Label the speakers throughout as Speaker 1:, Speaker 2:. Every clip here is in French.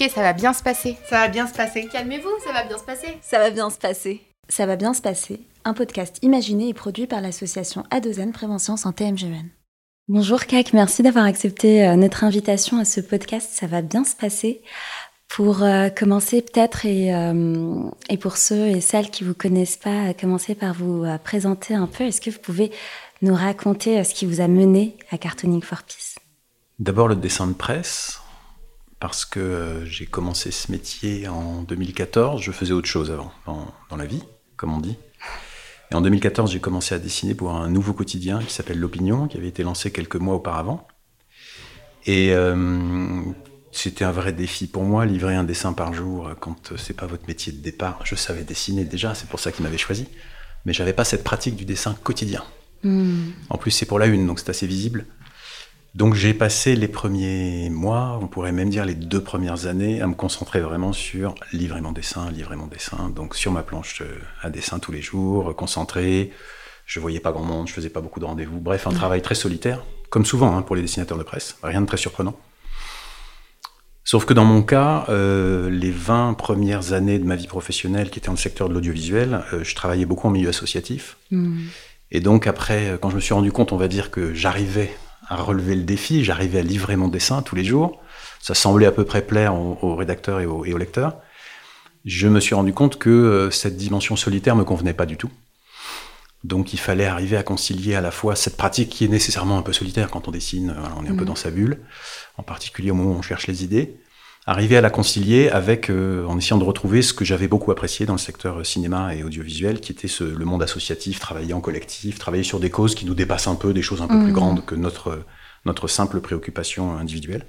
Speaker 1: Ok, ça va bien se passer.
Speaker 2: Ça va bien se passer.
Speaker 3: Calmez-vous, ça va bien se passer.
Speaker 4: Ça va bien se passer. Ça va bien se passer. Un podcast imaginé et produit par l'association Adozen Prévention Santé MGN. Bonjour CAC, merci d'avoir accepté euh, notre invitation à ce podcast. Ça va bien se passer. Pour euh, commencer peut-être et, euh, et, pour ceux et celles qui vous connaissent pas, commencer par vous présenter un peu. Est-ce que vous pouvez nous raconter ce qui vous a mené à Cartooning for Peace?
Speaker 5: D'abord le dessin de presse parce que euh, j'ai commencé ce métier en 2014. Je faisais autre chose avant, dans, la vie, comme on dit. Et en 2014, j'ai commencé à dessiner pour un nouveau quotidien qui s'appelle L'Opinion, qui avait été lancé quelques mois auparavant. Et euh, c'était un vrai défi pour moi, livrer un dessin par jour euh, quand c'est pas votre métier de départ. Je savais dessiner déjà, c'est pour ça qu'il m'avait choisi. Mais j'avais pas cette pratique du dessin quotidien. Hmm. En plus, c'est pour la une, donc c'est assez visible. Donc j'ai passé les premiers mois, on pourrait même dire les deux premières années, à me concentrer vraiment sur livrer mon dessin, livrer mon dessin. Donc sur ma planche euh, à dessin tous les jours, concentré. Je voyais pas grand monde, je faisais pas beaucoup de rendez-vous. Bref, un travail très solitaire, comme souvent hein, pour les dessinateurs de presse. Rien de très surprenant. Sauf que dans mon cas, euh, les 20 premières années de ma vie professionnelle qui étaient dans le secteur de l'audiovisuel, euh, je travaillais beaucoup en milieu associatif. Mmh. Et donc après, quand je me suis rendu compte, on va dire que j'arrivais à relever le défi. J'arrivais à livrer mon dessin tous les jours. Ça semblait à peu près plaire aux, rédacteurs et aux, lecteurs. Je me suis rendu compte que euh, cette dimension solitaire me convenait pas du tout. Donc il fallait arriver à concilier à la fois cette pratique qui est nécessairement un peu solitaire quand on dessine, on est un peu mhm. dans sa bulle, en particulier au moment où on cherche les idées, arriver à la concilier avec, euh, en essayant de retrouver ce que j'avais beaucoup apprécié dans le secteur cinéma et audiovisuel, qui était ce, le monde associatif, travailler en collectif, travailler sur des causes qui nous dépassent un peu, des choses un peu plus mmh. grandes que notre, notre simple préoccupation individuelle.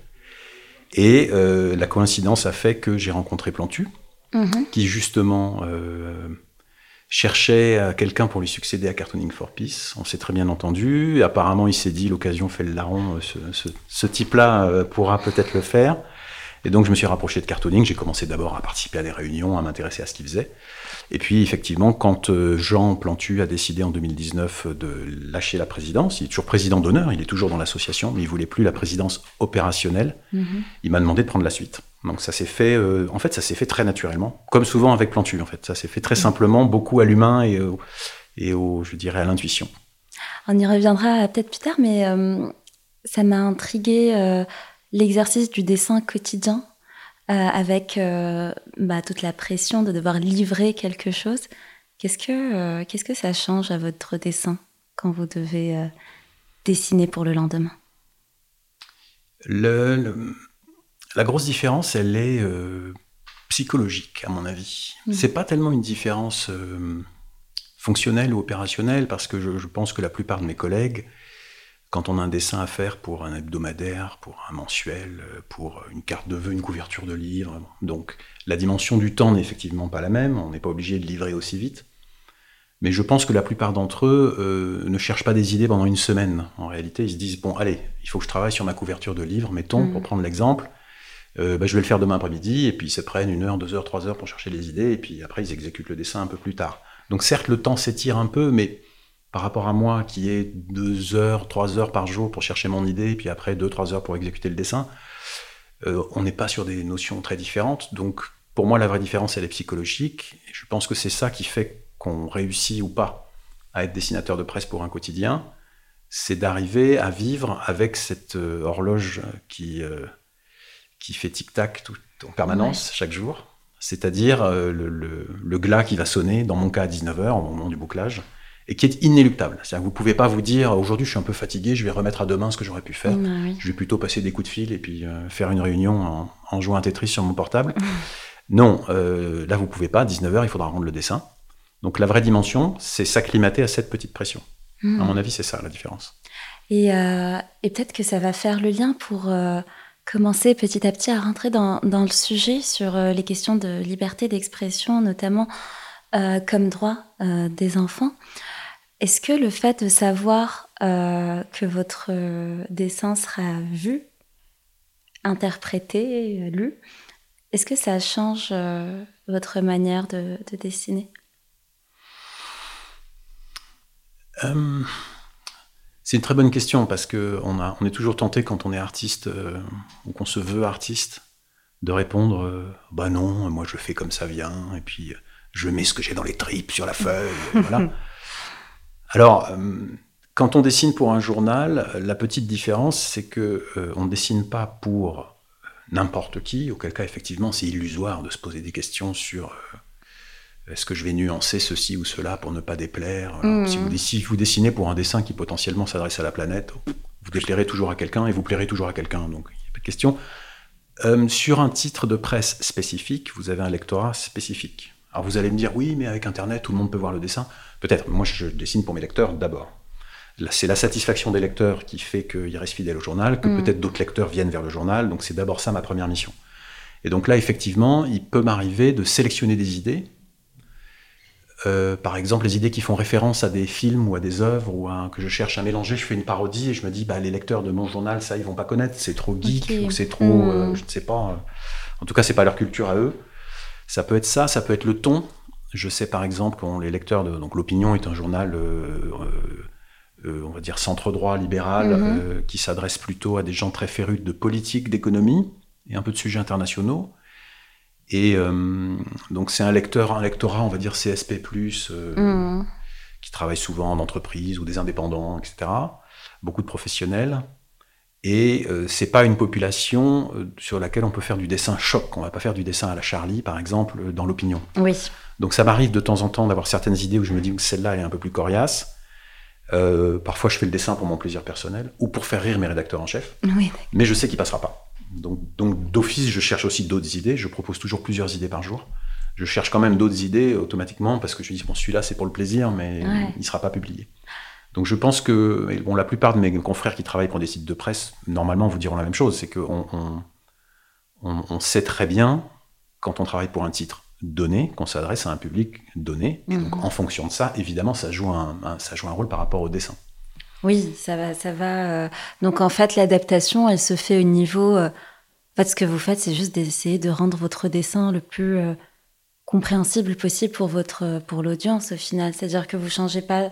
Speaker 5: Et euh, la coïncidence a fait que j'ai rencontré Plantu, mmh. qui justement euh, cherchait quelqu'un pour lui succéder à Cartooning for Peace. On s'est très bien entendu. Apparemment, il s'est dit l'occasion fait le larron, ce, ce, ce type-là pourra peut-être le faire. Et donc, je me suis rapproché de Cartooning. J'ai commencé d'abord à participer à des réunions, à m'intéresser à ce qu'il faisait. Et puis, effectivement, quand euh, Jean Plantu a décidé en 2019 de lâcher la présidence, il est toujours président d'honneur, il est toujours dans l'association, mais il voulait plus la présidence opérationnelle. Mhm. Il m'a demandé de prendre la suite. Donc, ça s'est fait, euh, en fait, ça s'est fait très naturellement, comme souvent avec Plantu, en fait. Ça s'est fait très mhm. simplement, beaucoup à l'humain et, et au, je dirais, à l'intuition.
Speaker 4: On y reviendra peut-être plus tard, mais euh, ça m'a intrigué l'exercice du dessin quotidien euh, avec euh, bah, toute la pression de devoir livrer quelque chose. Qu'est-ce que, euh, qu'est-ce que ça change à votre dessin quand vous devez dessiner pour le lendemain?
Speaker 5: Le, La grosse différence, elle est psychologique, à mon avis. Ce mmh. C'est pas tellement une différence fonctionnelle ou opérationnelle, parce que je, je, pense que la plupart de mes collègues quand on a un dessin à faire pour un hebdomadaire, pour un mensuel, euh, pour une carte de vœux, une couverture de livre, donc la dimension du temps n'est effectivement pas la même, on n'est pas obligé de livrer aussi vite. Mais je pense que la plupart d'entre eux euh, ne cherchent pas des idées pendant une semaine. En réalité, ils se disent, bon, allez, il faut que je travaille sur ma couverture de livre, mettons, pour mm. prendre l'exemple. Euh, bah, je vais le faire demain après-midi, et puis ils se prennent une heure, deux heures, trois heures pour chercher les idées, et puis après ils exécutent le dessin un peu plus tard. Donc certes, le temps s'étire un peu, mais par rapport à moi qui est deux heures, trois heures par jour pour chercher mon idée, et puis après deux, trois heures pour exécuter le dessin, euh, on n'est pas sur des notions très différentes. Donc pour moi, la vraie différence, elle est psychologique. Et je pense que c'est ça qui fait qu'on réussit ou pas à être dessinateur de presse pour un quotidien, c'est d'arriver à vivre avec cette euh, horloge qui, euh, qui fait tic-tac en permanence chaque jour. C'est-à-dire le, le, glas qui va sonner, dans mon cas à 19h, au moment du bouclage, et qui est inéluctable. C'est-à-dire que vous pouvez pas vous dire aujourd'hui je suis un peu fatigué, je vais remettre à demain ce que j'aurais pu faire. Bah je vais plutôt passer des coups de fil et puis euh, faire une réunion en, jouant un Tetris sur mon portable. non, euh, là vous pouvez pas. 19h, il faudra rendre le dessin. Donc la vraie dimension, c'est s'acclimater à cette petite pression. Hmm. À mon avis, c'est ça la différence.
Speaker 4: Et, euh, et peut-être que ça va faire le lien pour commencer petit à petit à rentrer dans, dans le sujet sur les questions de liberté d'expression, notamment comme droit des enfants. Est-ce que le fait de savoir euh, que votre euh, dessin sera vu, interprété, lu, est-ce que ça change euh, votre manière de, dessiner?
Speaker 5: C'est une très bonne question parce qu'on on est toujours tenté quand on est artiste ou qu'on se veut artiste de répondre bah non, moi je fais comme ça vient, et puis je mets ce que j'ai dans les tripes sur la feuille, voilà. Alors, euh, quand on dessine pour un journal, la petite différence, c'est que euh, on ne dessine pas pour n'importe qui, auquel cas effectivement c'est illusoire de se poser des questions sur est-ce que je vais nuancer ceci ou cela pour ne pas déplaire? Mmh. Si, vous, si, vous, dessinez pour un dessin qui potentiellement s'adresse à la planète, vous déplairez toujours à quelqu'un et vous plairez toujours à quelqu'un, donc il n'y a pas de question. Euh, sur un titre de presse spécifique, vous avez un lectorat spécifique. Alors vous allez me dire, oui, mais avec Internet, tout le monde peut voir le dessin. Peut-être, moi je dessine pour mes lecteurs d'abord. C'est la satisfaction des lecteurs qui fait qu'ils restent fidèles au journal, que mm. peut-être d'autres lecteurs viennent vers le journal, donc c'est d'abord ça ma première mission. Et donc là, effectivement, il peut m'arriver de sélectionner des idées, euh, par exemple, les idées qui font référence à des films ou à des œuvres ou que je cherche à mélanger, je fais une parodie et je me dis, bah, les lecteurs de mon journal, ça, ils vont pas connaître, c'est trop geek ou c'est trop, euh, hmm. je ne sais pas. Euh, en tout cas, c'est pas leur culture à eux. Ça peut être ça, ça peut être le ton. Je sais par exemple, les lecteurs de donc l'opinion est un journal, on va dire centre droit libéral, mhm. qui s'adresse plutôt à des gens très férus de politique, d'économie et un peu de sujets internationaux. Et euh, donc c'est un lecteur, un lectorat, on va dire CSP+, euh, mmh. qui travaille souvent en entreprise ou des indépendants, etc. Beaucoup de professionnels. Et euh, c'est pas une population sur laquelle on peut faire du dessin choc. On va pas faire du dessin à la Charlie, par exemple, dans l'opinion.
Speaker 4: Oui.
Speaker 5: Donc ça m'arrive de temps en temps d'avoir certaines idées où je me dis que celle-là est un peu plus coriace. parfois, je fais le dessin pour mon plaisir personnel ou pour faire rire mes rédacteurs en chef.
Speaker 4: Oui,
Speaker 5: mais je sais qu'il passera pas. Donc, d'office, je cherche aussi d'autres idées. Je propose toujours plusieurs idées par jour. Je cherche quand même d'autres idées automatiquement parce que je me dis, bon, celui-là, c'est pour le plaisir, mais il ne sera pas publié. Donc je pense que bon, la plupart de mes confrères qui travaillent pour des sites de presse, normalement, vous diront la même chose. C'est qu'on on, sait très bien, quand on travaille pour un titre donné, qu'on s'adresse à un public donné. Et donc en fonction de ça, évidemment, ça joue un, ça joue un rôle par rapport au dessin.
Speaker 4: Oui, ça va, ça va. Euh. Donc en fait, l'adaptation, elle se fait au niveau. Euh, en fait, ce que vous faites, c'est juste d'essayer de rendre votre dessin le plus euh, compréhensible possible pour votre, pour l'audience au final. C'est-à-dire que vous changez pas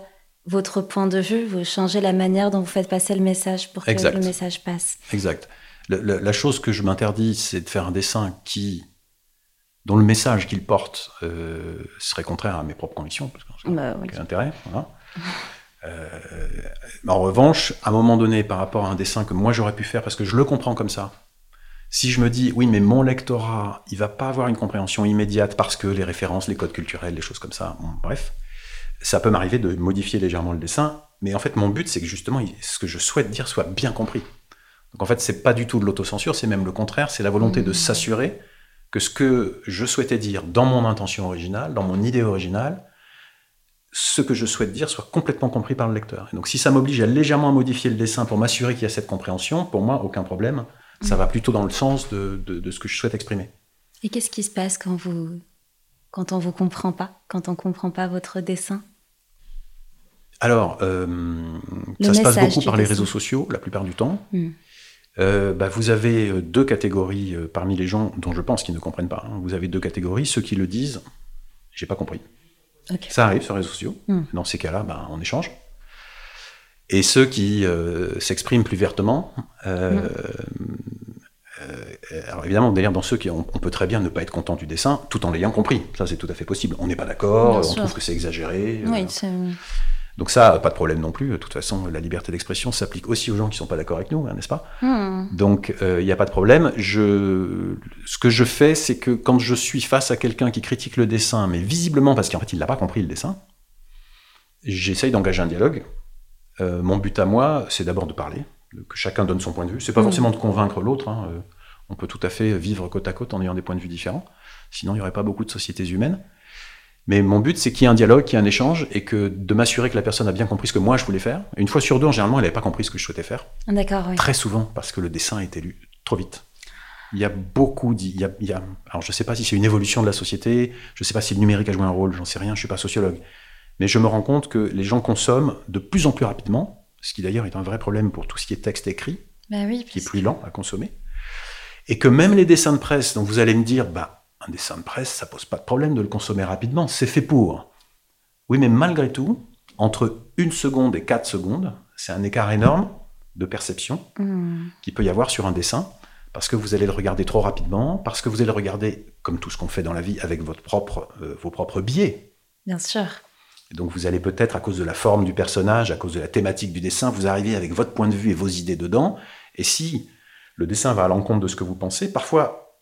Speaker 4: votre point de vue, vous changez la manière dont vous faites passer le message pour que le message passe.
Speaker 5: Exact. la chose que je m'interdis, c'est de faire un dessin qui dont le message qu'il porte serait contraire à mes propres convictions, parce que bah, quel intérêt. Voilà. Euh, en revanche, à un moment donné, par rapport à un dessin que moi j'aurais pu faire, parce que je le comprends comme ça, si je me dis, oui, mais mon lectorat, il va pas avoir une compréhension immédiate parce que les références, les codes culturels, les choses comme ça, bref, ça peut m'arriver de modifier légèrement le dessin, mais en fait, mon but, c'est que justement, ce que je souhaite dire soit bien compris. Donc en fait, c'est pas du tout de l'autocensure, c'est même le contraire, c'est la volonté de mmh. s'assurer que ce que je souhaitais dire dans mon intention originale, dans mon idée originale, ce que je souhaite dire soit complètement compris par le lecteur. Et donc si ça m'oblige à légèrement modifier le dessin pour m'assurer qu'il y a cette compréhension, pour moi, aucun problème. Ça va plutôt dans le sens de, ce que je souhaite exprimer.
Speaker 4: Et qu'est-ce qui se passe quand, vous, quand on ne vous comprend pas, quand on ne comprend pas votre dessin?
Speaker 5: Alors, euh, ça se passe beaucoup par les réseaux sociaux, la plupart du temps. Hmm. Euh, bah, vous avez euh, deux catégories parmi les gens dont je pense qu'ils ne comprennent pas. Hein. Vous avez deux catégories, ceux qui le disent, j'ai pas compris. Ça arrive sur les réseaux sociaux. Hmm. Dans ces cas-là, ben, on échange. Et ceux qui euh, s'expriment plus vertement, hmm. Euh, alors évidemment, d'ailleurs, dans ceux qui on, peut très bien ne pas être content du dessin, tout en l'ayant compris. Ça, c'est tout à fait possible. On n'est pas d'accord, on trouve que c'est exagéré.
Speaker 4: Oui,
Speaker 5: donc ça, pas de problème non plus. De toute façon, la liberté d'expression s'applique aussi aux gens qui ne sont pas d'accord avec nous, hein, n'est-ce pas? Hmm. Donc il n'y a pas de problème. Je... Ce que je fais, c'est que quand je suis face à quelqu'un qui critique le dessin, mais visiblement parce qu'en fait il n'a pas compris le dessin, j'essaye d'engager un dialogue. Euh, mon but à moi, c'est d'abord de parler, que chacun donne son point de vue. C'est pas hmm. forcément de convaincre l'autre. Hein, euh, on peut tout à fait vivre côte à côte en ayant des points de vue différents. Sinon, il n'y aurait pas beaucoup de sociétés humaines. Mais mon but, c'est qu'il y ait un dialogue, qu'il y ait un échange, et que de m'assurer que la personne a bien compris ce que moi je voulais faire. une fois sur deux, généralement, elle n'avait pas compris ce que je souhaitais faire.
Speaker 4: D'accord, oui.
Speaker 5: Très souvent, parce que le dessin a été lu trop vite. Il y a beaucoup, il y a, il y a alors je ne sais pas si c'est une évolution de la société, je ne sais pas si le numérique a joué un rôle, j'en sais rien, je ne suis pas sociologue. Mais je me rends compte que les gens consomment de plus en plus rapidement, ce qui d'ailleurs est un vrai problème pour tout ce qui est texte écrit,
Speaker 4: bah oui,
Speaker 5: qui est plus lent à consommer. Et que même les dessins de presse, dont vous allez me dire, bah, un dessin de presse, ça pose pas de problème de le consommer rapidement, c'est fait pour. Oui, mais malgré tout, entre une seconde et quatre secondes, c'est un écart énorme de perception hmm. qu'il peut y avoir sur un dessin, parce que vous allez le regarder trop rapidement, parce que vous allez le regarder, comme tout ce qu'on fait dans la vie, avec votre propre, euh, vos propres biais.
Speaker 4: Bien sûr.
Speaker 5: Et donc vous allez peut-être, à cause de la forme du personnage, à cause de la thématique du dessin, vous arrivez avec votre point de vue et vos idées dedans. Et si le dessin va à l'encontre de ce que vous pensez, parfois,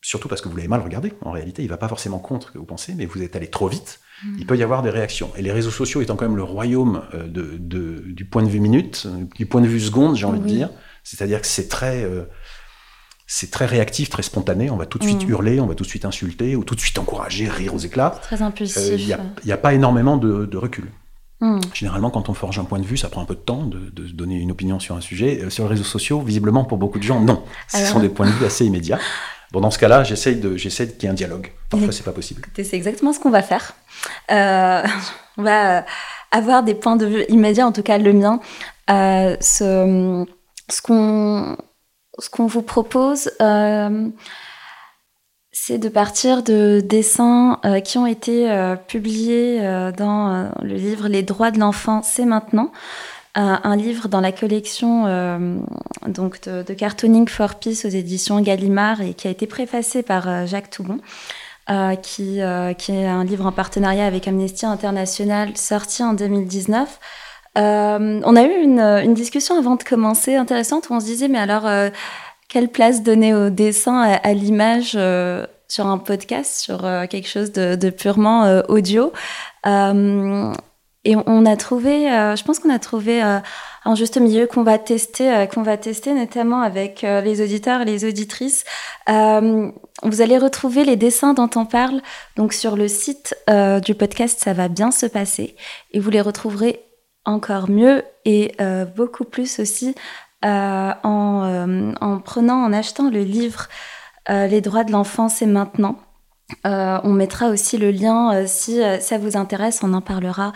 Speaker 5: surtout parce que vous l'avez mal regardé, en réalité, il va pas forcément contre ce que vous pensez, mais vous êtes allé trop vite, mm. il peut y avoir des réactions. Et les réseaux sociaux étant quand même le royaume euh, de, du point de vue minute, du point de vue seconde, j'ai envie de dire, c'est-à-dire que c'est très... Euh, c'est très réactif, très spontané. On va tout de suite mm. hurler, on va tout de suite insulter, ou tout de suite encourager, rire aux éclats.
Speaker 4: Très impulsif. Il
Speaker 5: euh, n'y a, pas énormément de, recul. Mm. Généralement, quand on forge un point de vue, ça prend un peu de temps de, donner une opinion sur un sujet. Euh, sur les réseaux sociaux, visiblement, pour beaucoup de gens, non. Ce sont des points de vue assez immédiats. Bon, dans ce cas-là, j'essaye de, j'essaie qu'il y ait un dialogue. Parfois, c'est pas possible.
Speaker 4: C'est exactement ce qu'on va faire. Euh, on va avoir des points de vue immédiats, en tout cas le mien. ce, ce qu'on ce qu'on vous propose, euh, c'est de partir de dessins euh, qui ont été euh, publiés dans le livre Les droits de l'enfant, c'est maintenant. un livre dans la collection donc de, Cartooning for Peace aux éditions Gallimard et qui a été préfacé par Jacques Toubon. qui, qui est un livre en partenariat avec Amnesty International sorti en 2019 euh, on a eu une, discussion avant de commencer intéressante où on se disait, mais alors, euh, quelle place donner au dessin, à, l'image euh, sur un podcast, sur quelque chose de, purement audio? Et on a trouvé, je pense qu'on a trouvé un juste milieu qu'on va tester, qu'on va tester notamment avec les auditeurs et les auditrices. vous allez retrouver les dessins dont on parle donc sur le site du podcast Ça va bien se passer et vous les retrouverez encore mieux et euh, beaucoup plus aussi euh, en, euh, en, prenant, en achetant le livre Les droits de l'enfant, c'est maintenant. on mettra aussi le lien si ça vous intéresse, on en parlera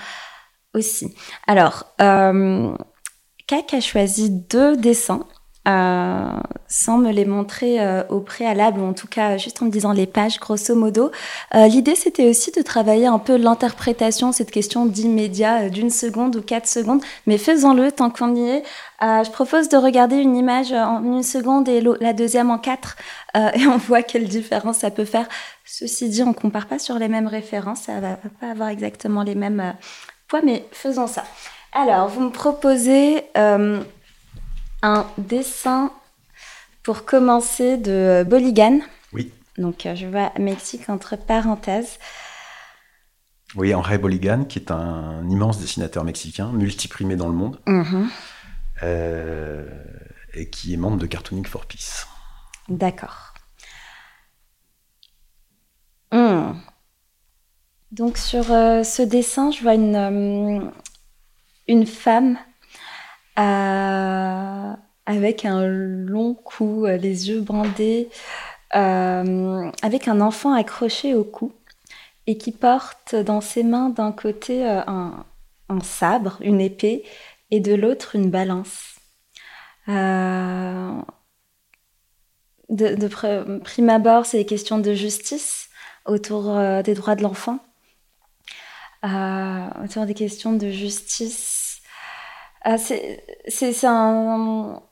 Speaker 4: aussi. Alors, CAC a choisi deux dessins euh, sans me les montrer euh, au préalable, ou en tout cas juste en me disant les pages, grosso modo. Euh, l'idée, c'était aussi de travailler un peu l'interprétation, cette question d'immédiat, d'une seconde ou quatre secondes, mais faisons-le tant qu'on y est. je propose de regarder une image en une seconde et la deuxième en quatre, et on voit quelle différence ça peut faire. Ceci dit, on compare pas sur les mêmes références, ça va pas avoir exactement les mêmes poids, mais faisons ça. Alors, vous me proposez un dessin pour commencer de Boligan.
Speaker 5: Oui.
Speaker 4: Donc, euh, je vois Mexique entre parenthèses.
Speaker 5: Oui, Henri Boligan, qui est un immense dessinateur mexicain, multiprimé dans le monde,
Speaker 4: mhm.
Speaker 5: euh, et qui est membre de Cartooning for Peace.
Speaker 4: D'accord. Hmm. Donc sur euh, ce dessin, je vois une, une femme euh, avec un long cou, euh, les yeux bandés, euh, avec un enfant accroché au cou et qui porte dans ses mains d'un côté un, sabre, une épée, et de l'autre une balance. de, prime abord, c'est des questions de justice autour des droits de l'enfant, autour des questions de justice ah, c'est un.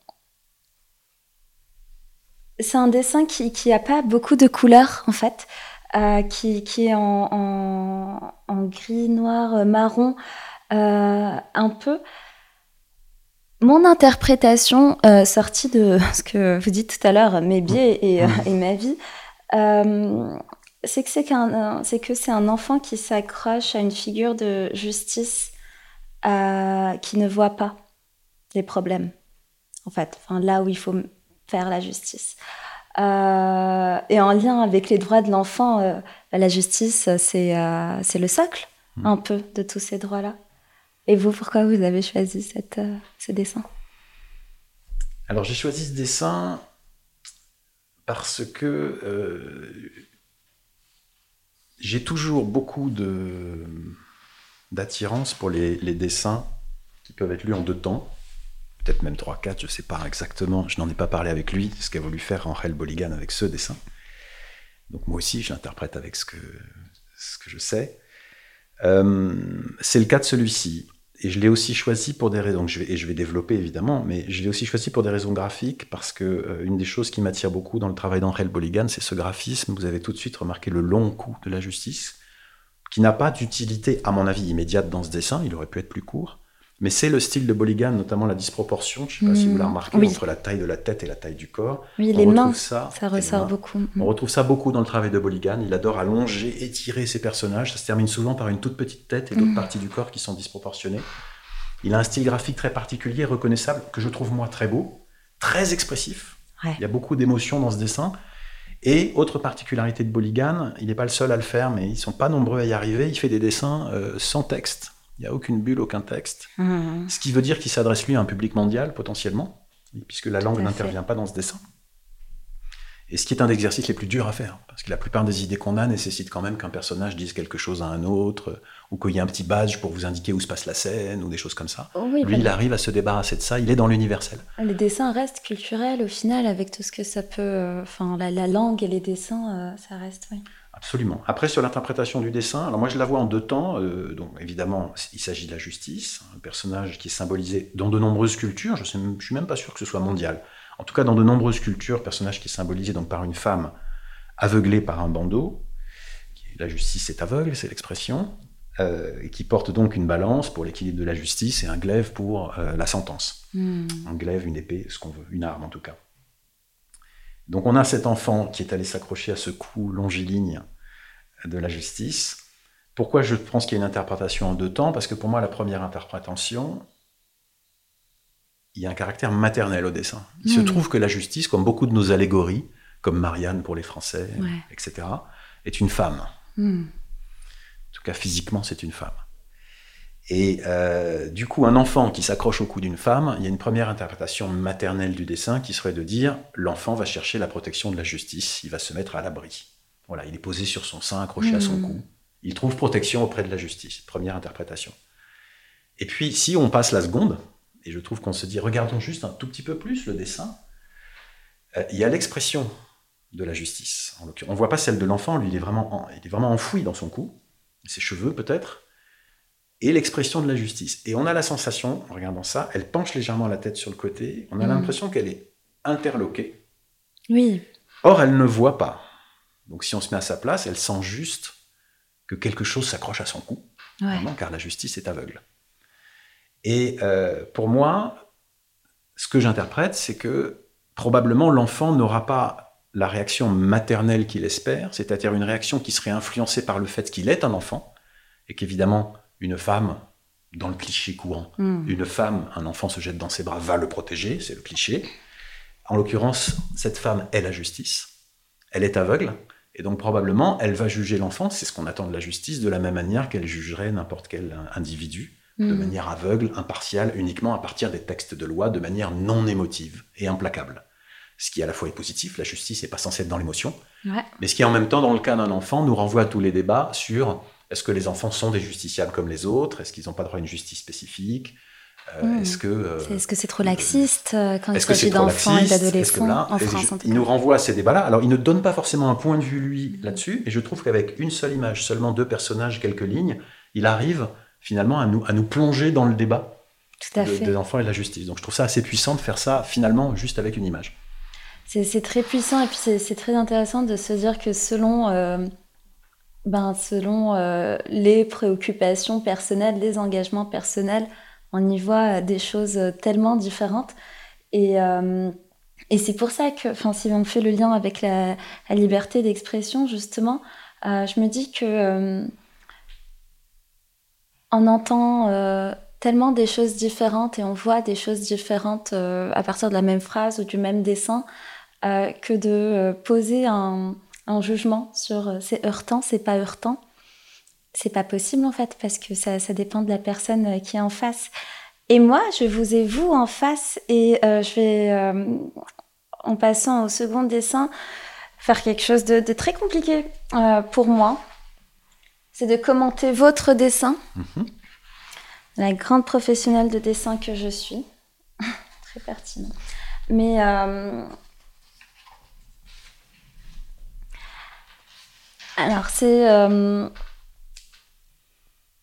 Speaker 4: C'est un dessin qui n'a pas beaucoup de couleurs, en fait, euh, qui, qui, est en, en, gris, noir, euh, marron, euh, un peu. Mon interprétation, sortie de ce que vous dites tout à l'heure, mes biais et, et ma vie, c'est que c'est que c'est un enfant qui s'accroche à une figure de justice euh, qui ne voient pas les problèmes, en fait, enfin, là où il faut faire la justice. Euh, et en lien avec les droits de l'enfant, euh, bah, la justice, c'est c'est le socle, hmm. un peu, de tous ces droits-là. Et vous, pourquoi vous avez choisi cette, ce dessin?
Speaker 5: Alors, j'ai choisi ce dessin parce que j'ai toujours beaucoup de d'attirance pour les, dessins qui peuvent être lus en deux temps, peut-être même trois, quatre, je ne sais pas exactement, je n'en ai pas parlé avec lui, ce qu'a voulu faire Angel Boligan avec ce dessin. Donc moi aussi, j'interprète avec ce que, ce que je sais. Euh, c'est le cas de celui-ci. et je l'ai aussi choisi pour des raisons, je vais, et je vais développer évidemment, mais je l'ai aussi choisi pour des raisons graphiques, parce que euh, une des choses qui m'attire beaucoup dans le travail d'Angel Boligan, c'est ce graphisme. Vous avez tout de suite remarqué le long cou de la justice, qui n'a pas d'utilité, à mon avis, immédiate dans ce dessin, il aurait pu être plus court, mais c'est le style de Boligan, notamment la disproportion, je ne sais pas si vous la remarqué,
Speaker 4: oui.
Speaker 5: entre la taille de la tête et la taille du corps.
Speaker 4: Oui,
Speaker 5: On
Speaker 4: les mains,
Speaker 5: ça,
Speaker 4: ressort beaucoup.
Speaker 5: On retrouve ça beaucoup dans le travail de Boligan. Il adore allonger, étirer ses personnages. Ça se termine souvent par une toute petite tête et d'autres
Speaker 4: Mhm.
Speaker 5: parties du corps qui sont disproportionnées. Il a un style graphique très particulier, reconnaissable, que je trouve moi très beau, très expressif.
Speaker 4: Ouais.
Speaker 5: Il y a beaucoup d'émotions dans ce dessin. Et autre particularité de Boligan, il n'est pas le seul à le faire, mais ils sont pas nombreux à y arriver. Il fait des dessins euh, sans texte. Il n'y a aucune bulle, aucun texte.
Speaker 4: Mmh.
Speaker 5: Ce qui veut dire qu'il s'adresse lui à un public mondial potentiellement, puisque la langue
Speaker 4: Tout
Speaker 5: n'intervient pas dans ce dessin. Et ce qui est un des exercices les plus durs à faire, parce que la plupart des idées qu'on a nécessitent quand même qu'un personnage dise quelque chose à un autre, ou qu'il y ait un petit badge pour vous indiquer où se passe la scène, ou des choses comme ça.
Speaker 4: Oh oui,
Speaker 5: Lui, il arrive à se débarrasser de ça, il est dans l'universel.
Speaker 4: Les dessins restent culturels au final, avec tout ce que ça peut. euh, Enfin, la, la langue et les dessins, euh, ça reste, oui.
Speaker 5: Absolument. Après, sur l'interprétation du dessin, alors moi je la vois en deux temps. euh, donc évidemment, il s'agit de la justice, un personnage qui est symbolisé dans de nombreuses cultures. Je ne suis même pas sûr que ce soit mondial. En tout cas, dans de nombreuses cultures, personnage qui est symbolisé donc par une femme aveuglée par un bandeau. La justice est aveugle, c'est l'expression, euh, et qui porte donc une balance pour l'équilibre de la justice et un glaive pour euh, la sentence
Speaker 4: Mmh.
Speaker 5: un glaive, une épée, ce qu'on veut, une arme en tout cas. Donc on a cet enfant qui est allé s'accrocher à ce cou longiligne de la justice. Pourquoi je pense qu'il y a une interprétation en deux temps? Parce que pour moi, la première interprétation, il y a un caractère maternel au dessin. Il se
Speaker 4: Mhm.
Speaker 5: trouve que la justice, comme beaucoup de nos allégories, comme Marianne pour les Français,
Speaker 4: Ouais.
Speaker 5: etc., est une femme.
Speaker 4: Mmh.
Speaker 5: Tout cas, physiquement, c'est une femme. Et euh, du coup, un enfant qui s'accroche au cou d'une femme, il y a une première interprétation maternelle du dessin qui serait de dire l'enfant va chercher la protection de la justice, il va se mettre à l'abri. Voilà, il est posé sur son sein, accroché à son
Speaker 4: Mhm.
Speaker 5: cou. Il trouve protection auprès de la justice. Première interprétation. Et puis, si on passe la seconde, et je trouve qu'on se dit regardons juste un tout petit peu plus le dessin, euh, il y a l'expression de la justice. En on voit pas celle de l'enfant, lui, il est vraiment, en- il est vraiment enfoui dans son cou, ses cheveux peut-être, et l'expression de la justice. Et on a la sensation, en regardant ça, elle penche légèrement la tête sur le côté, on a
Speaker 4: Mhm.
Speaker 5: l'impression qu'elle est interloquée.
Speaker 4: Oui,
Speaker 5: Or, elle ne voit pas. Donc, si on se met à sa place, elle sent juste que quelque chose s'accroche à son cou,
Speaker 4: ouais.
Speaker 5: vraiment, car la justice est aveugle. Et euh, pour moi, ce que j'interprète, c'est que probablement l'enfant n'aura pas la réaction maternelle qu'il espère, c'est-à-dire une réaction qui serait influencée par le fait qu'il est un enfant, et qu'évidemment, une femme, dans le cliché courant,
Speaker 4: Mmh.
Speaker 5: une femme, un enfant se jette dans ses bras, va le protéger, c'est le cliché. En l'occurrence, cette femme est la justice, elle est aveugle, et donc probablement elle va juger l'enfant, c'est ce qu'on attend de la justice, de la même manière qu'elle jugerait n'importe quel individu, de
Speaker 4: Mmh.
Speaker 5: manière aveugle, impartiale, uniquement à partir des textes de loi, de manière non émotive et implacable. Ce qui à la fois est positif, la justice n'est pas censée être dans l'émotion,
Speaker 4: Ouais.
Speaker 5: mais ce qui en même temps, dans le cas d'un enfant, nous renvoie à tous les débats sur est-ce que les enfants sont des justiciables comme les autres, est-ce qu'ils n'ont pas droit à une justice spécifique, Euh,
Speaker 4: Mmh.
Speaker 5: est-ce que... euh,
Speaker 4: C'est- Est-ce que c'est trop laxiste euh, quand il s'agit d'enfants et d'adolescents en France
Speaker 5: je-
Speaker 4: en tout
Speaker 5: Il nous renvoie à ces débats-là. Alors, il ne donne pas forcément un point de vue, lui, là-dessus. Et je trouve qu'avec une seule image, seulement deux personnages, quelques lignes, il arrive finalement à nous, à nous plonger dans le débat
Speaker 4: Tout à
Speaker 5: de-
Speaker 4: fait.
Speaker 5: des enfants et de la justice. Donc, je trouve ça assez puissant de faire ça finalement juste avec une image.
Speaker 4: C'est très puissant et puis c'est très intéressant de se dire que selon, euh, ben, selon euh, les préoccupations personnelles, les engagements personnels, on y voit des choses tellement différentes. Et, euh, et c'est pour ça que, si on fait le lien avec la, liberté d'expression, justement, euh, je me dis que euh, on entend euh, tellement des choses différentes et on voit des choses différentes euh, à partir de la même phrase ou du même dessin euh, que de euh, poser un, un jugement sur euh, c'est heurtant, c'est pas heurtant. C'est pas possible en fait parce que ça, ça dépend de la personne qui est en face. Et moi, je vous ai vous en face et euh, je vais, euh, en passant au second dessin, faire quelque chose de, de très compliqué euh, pour moi. C'est de commenter votre dessin,
Speaker 5: Mhm.
Speaker 4: la grande professionnelle de dessin que je suis. très pertinent. Mais alors c'est euh,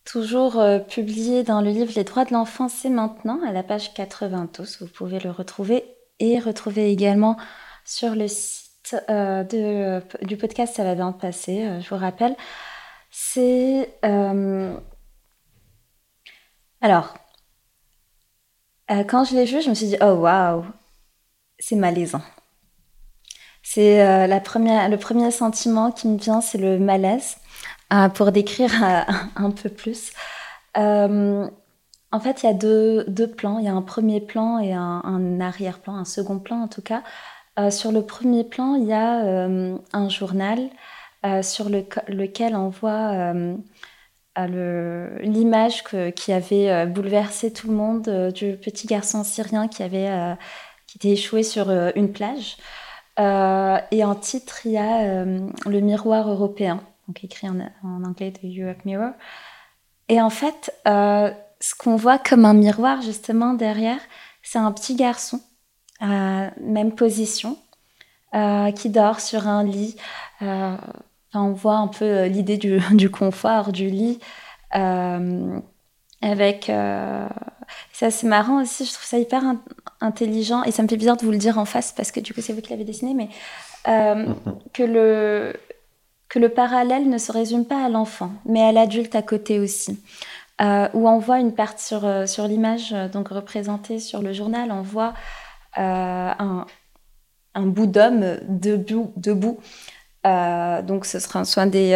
Speaker 4: toujours euh, publié dans le livre Les droits de l'enfant, c'est maintenant, à la page 92. Vous pouvez le retrouver et retrouver également sur le site euh, du podcast Ça va bien passer, je vous rappelle. C'est. Alors, quand je l'ai vu, je me suis dit, oh waouh, c'est malaisant. C'est euh, le premier sentiment qui me vient, c'est le malaise. Euh, pour décrire euh, un peu plus, en fait, il y a deux, deux, plans. Il y a un premier plan et un, arrière-plan, un second plan en tout cas. sur le premier plan, il y a un journal sur lequel on voit l'image qui avait bouleversé tout le monde du petit garçon syrien qui avait qui était échoué sur une plage. Euh, et en titre, il y a euh, le miroir européen, donc écrit en, anglais de Europe Mirror. Et en fait, euh, ce qu'on voit comme un miroir justement derrière, c'est un petit garçon, même position, qui dort sur un lit. on voit un peu l'idée du, du, confort du lit avec ça c'est marrant aussi je trouve ça hyper intelligent et ça me fait bizarre de vous le dire en face parce que du coup c'est vous qui l'avez dessiné mais euh, que le que le parallèle ne se résume pas à l'enfant mais à l'adulte à côté aussi euh, où on voit une partie sur, euh, sur l'image donc représentée sur le journal on voit un, un, bout d'homme debout, debout. donc ce sera soit des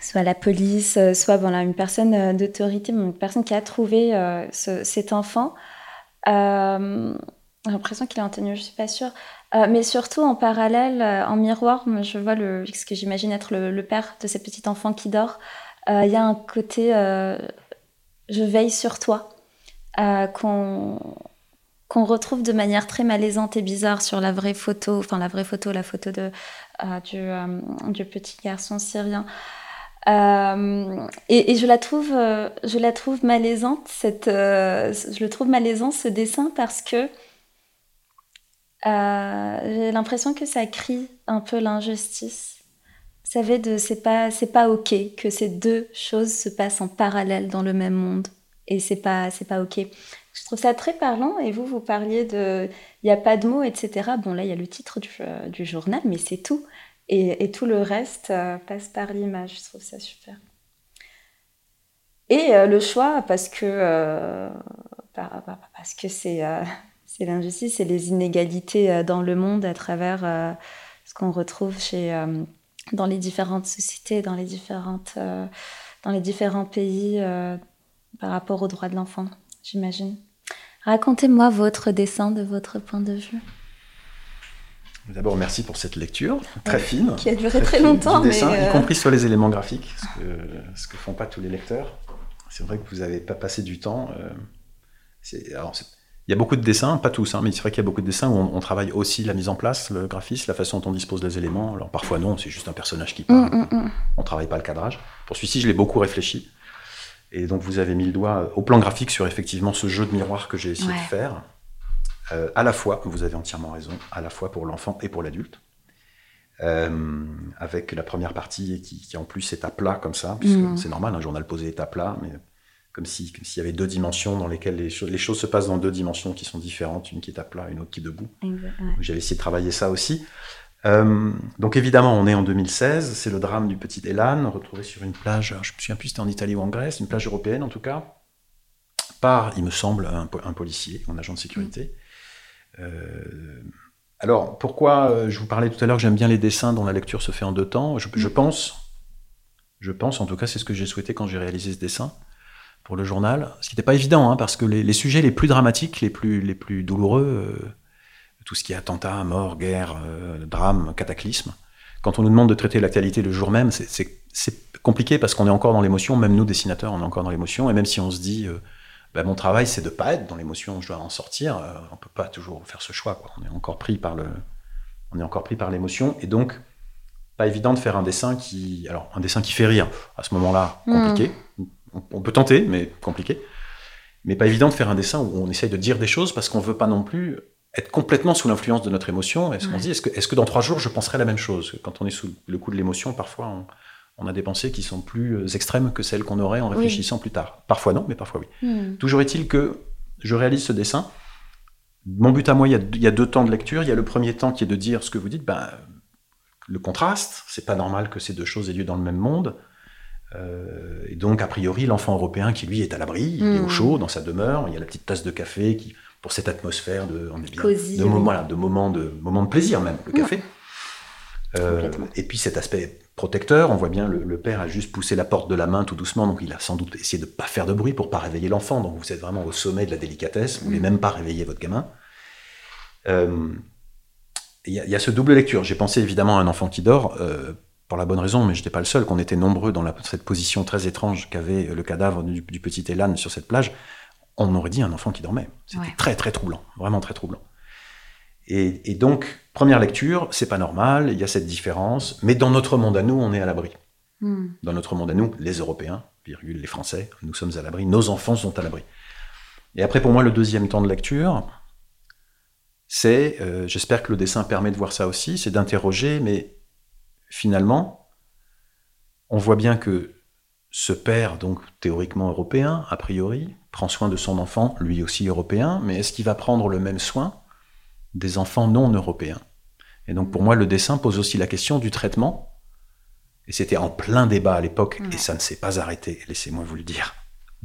Speaker 4: soit la police, euh, soit voilà, une personne euh, d'autorité, une personne qui a trouvé euh, cet enfant. J'ai l'impression qu'il est en tenue, je suis pas sûre. mais surtout en parallèle, en miroir, je vois le, ce que j'imagine être le, père de ce petit enfant qui dort. Il y a un côté je veille sur toi qu'on qu'on retrouve de manière très malaisante et bizarre sur la vraie photo, enfin la vraie photo, la photo de, du, petit garçon syrien. Euh, et, je la trouve, euh, je la trouve malaisante. Cette, euh, je le trouve malaisant ce dessin parce que j'ai l'impression que ça crie un peu l'injustice. Vous savez, c'est pas c'est pas ok que ces deux choses se passent en parallèle dans le même monde et c'est pas c'est pas ok. Je trouve ça très parlant et vous vous parliez de il n'y a pas de mots etc. Bon là il y a le titre du journal mais c'est tout. Et, tout le reste euh, passe par l'image. Je trouve ça super. Et euh, le choix, parce que euh, parce que c'est c'est l'injustice et les inégalités dans le monde à travers ce qu'on retrouve chez dans les différentes sociétés, dans les différentes dans les différents pays par rapport aux droits de l'enfant, j'imagine. Racontez-moi votre dessin de votre point de vue.
Speaker 5: D'abord, merci pour cette lecture très fine.
Speaker 4: Qui a duré très, longtemps.
Speaker 5: Dessin, Y euh, compris sur les éléments graphiques, ce que, ce que font pas tous les lecteurs. C'est vrai que vous n'avez pas passé du temps. Euh, alors, il y a beaucoup de dessins, pas tous, hein, mais c'est vrai qu'il y a beaucoup de dessins où on, travaille aussi la mise en place, le graphisme, la façon dont on dispose des éléments. Alors parfois non, c'est juste un personnage qui parle. Mm, mm, mm. On travaille pas le cadrage. Pour celui-ci, je l'ai beaucoup réfléchi. Et donc vous avez mis le doigt au plan graphique sur effectivement ce jeu de miroir que j'ai essayé de faire. Euh, à la fois, vous avez entièrement raison, à la fois pour l'enfant et pour l'adulte. Euh, avec la première partie qui, en plus est à plat comme ça, puisque mm. c'est normal, un journal posé est à plat, mais comme s'il y avait deux dimensions dans lesquelles les, choses se passent dans deux dimensions qui sont différentes, une qui est à plat, une autre qui est debout. J'avais essayé de travailler ça aussi. Euh, donc évidemment, on est en 2016, c'est le drame du petit Elan, retrouvé sur une plage, je me souviens plus si c'était en Italie ou en Grèce, une plage européenne en tout cas, par, il me semble, un, policier, un agent de sécurité. Alors, pourquoi euh, je vous parlais tout à l'heure que j'aime bien les dessins dont la lecture se fait en deux temps je, mm. pense, je pense, en tout cas, c'est ce que j'ai souhaité quand j'ai réalisé ce dessin pour le journal. Ce qui n'était pas évident, hein, parce que les, sujets les plus dramatiques, les plus, les plus douloureux, euh, tout ce qui est attentat, mort, guerre, drame, cataclysme, quand on nous demande de traiter l'actualité le jour même, c'est compliqué parce qu'on est encore dans l'émotion, même nous dessinateurs, on est encore dans l'émotion, et même si on se dit ben, mon travail, c'est de pas être dans l'émotion, je dois en sortir. On euh, on peut pas toujours faire ce choix. Quoi. On est encore pris par le, on est encore pris par l'émotion, et donc pas évident de faire un dessin qui, alors un dessin qui fait rire. À ce moment-là, hmm. compliqué. On, peut tenter, mais compliqué. Mais pas évident de faire un dessin où on essaye de dire des choses parce qu'on veut pas non plus être complètement sous l'influence de notre émotion. Est-ce qu'on dit, est-ce que, est que, dans trois jours, je penserai la même chose? Quand on est sous le coup de l'émotion, parfois, on a des pensées qui sont plus extrêmes que celles qu'on aurait en réfléchissant plus tard. Parfois non, mais parfois oui. Hmm. Toujours est-il que je réalise ce dessin. Mon but à moi, il y, a, deux temps de lecture. Il y a le premier temps qui est de dire ce que vous dites, ben, le contraste. C'est pas normal que ces deux choses aient lieu dans le même monde. Euh, et donc, a priori, l'enfant européen qui lui est à l'abri, il est au hmm. chaud dans sa demeure. Il y a la petite tasse de café qui, pour cette atmosphère de, on est bien, de, moment, de moments de, moments de plaisir même, le café. Euh, et puis cet aspect protecteur, on voit bien le, père a juste poussé la porte de la main tout doucement, donc il a sans doute essayé de ne pas faire de bruit pour pas réveiller l'enfant. Donc vous êtes vraiment au sommet de la délicatesse, vous voulez mm. même pas réveiller votre gamin. Euh, il y, a ce double lecture. J'ai pensé évidemment à un enfant qui dort, euh, pour la bonne raison, mais je n'étais pas le seul, qu'on était nombreux dans cette position très étrange qu'avait le cadavre du, petit Elan sur cette plage. On aurait dit un enfant qui dormait. C'était très très troublant, vraiment très troublant. Et, donc, première lecture, c'est pas normal, il y a cette différence, mais dans notre monde à nous, on est à l'abri. Hmm. Dans notre monde à nous, les Européens, virgule, les Français, nous sommes à l'abri, nos enfants sont à l'abri. Et après, pour moi, le deuxième temps de lecture, c'est, euh, j'espère que le dessin permet de voir ça aussi, c'est d'interroger, mais finalement, on voit bien que ce père, donc théoriquement européen, a priori, prend soin de son enfant, lui aussi européen, mais est-ce qu'il va prendre le même soin? Des enfants non européens. Et donc pour moi, le dessin pose aussi la question du traitement. Et c'était en plein débat à l'époque, et ça ne s'est pas arrêté, laissez-moi vous le dire.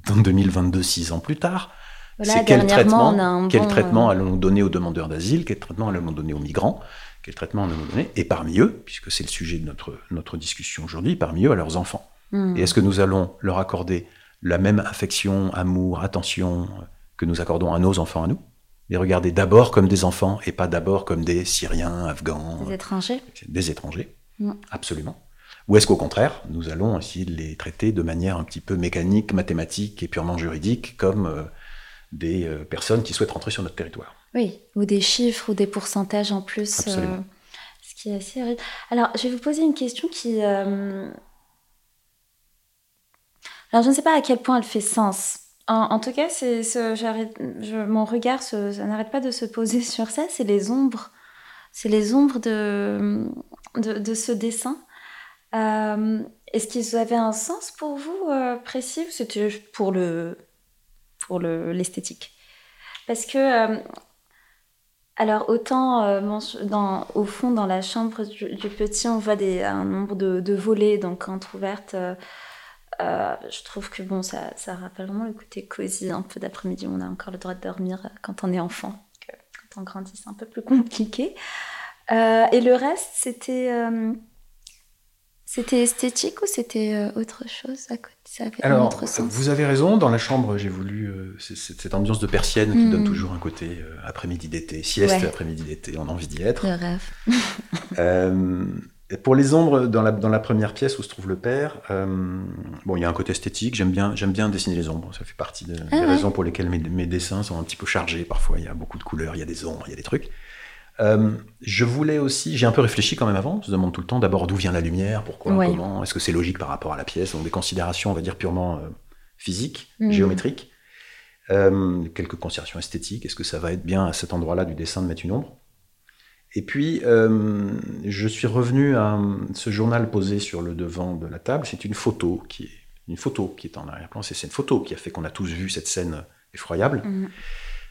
Speaker 5: Dans 2022, six ans plus tard, c'est quel traitement, quel traitement euh, allons-nous donner aux demandeurs d'asile, quel traitement allons-nous donner aux migrants, quel traitement allons-nous donner, et parmi eux, puisque c'est le sujet de notre, notre discussion aujourd'hui, parmi eux à leurs enfants. Hmm. Et est-ce que nous allons leur accorder la même affection, amour, attention que nous accordons à nos enfants à nous? Les regarder d'abord comme des enfants et pas d'abord comme des Syriens, Afghans.
Speaker 4: Des étrangers.
Speaker 5: Des étrangers, mm. absolument. Ou est-ce qu'au contraire, nous allons essayer de les traiter de manière un petit peu mécanique, mathématique et purement juridique, comme euh, des euh, personnes qui souhaitent rentrer sur notre territoire?
Speaker 4: Oui, ou des chiffres ou des pourcentages en plus. Euh, absolument. ce qui est assez Alors, je vais vous poser une question qui. Alors, je ne sais pas à quel point elle fait sens, en, tout cas, mon regard n'arrête pas de se poser sur ça. C'est les ombres, c'est les ombres de, de, ce dessin. Euh, est-ce qu'ils avaient un sens pour vous euh, précis ou c'était pour le pour le, l'esthétique? Parce que euh, alors autant dans, au fond dans la chambre du, petit, on voit un nombre de, de volets donc entrouvertes euh, je trouve que bon, ça, ça, rappelle vraiment le côté cosy, un peu d'après-midi. On a encore le droit de dormir euh, quand on est enfant. quand on grandit, c'est un peu plus compliqué. Euh, et le reste, c'était c'était esthétique ou c'était autre chose à côté? Ça avait
Speaker 5: Alors, vous avez raison. Dans la chambre, j'ai voulu cette ambiance de persienne qui donne hmm. toujours un côté après-midi d'été, sieste après-midi d'été. On a envie d'y être.
Speaker 4: Le
Speaker 5: rêve. Pour les ombres, dans la, dans la, première pièce où se trouve le père, euh, bon, il y a un côté esthétique. J'aime bien, j'aime bien dessiner les ombres. Ça fait partie des ah raisons pour lesquelles mes, mes, dessins sont un petit peu chargés. Parfois, il y a beaucoup de couleurs, il y a des ombres, il y a des trucs. Euh, je voulais aussi, j'ai un peu réfléchi quand même avant. Je me demande tout le temps d'abord d'où vient la lumière, pourquoi, comment, est-ce que c'est logique par rapport à la pièce. Donc des considérations, on va dire purement euh, physiques, mmh. géométriques. quelques considérations esthétiques. Est-ce que ça va être bien à cet endroit-là du dessin de mettre une ombre? Et puis, euh, je suis revenu à ce journal posé sur le devant de la table. C'est une photo qui est une photo qui est en arrière-plan. C'est cette photo qui a fait qu'on a tous vu cette scène effroyable. Mm.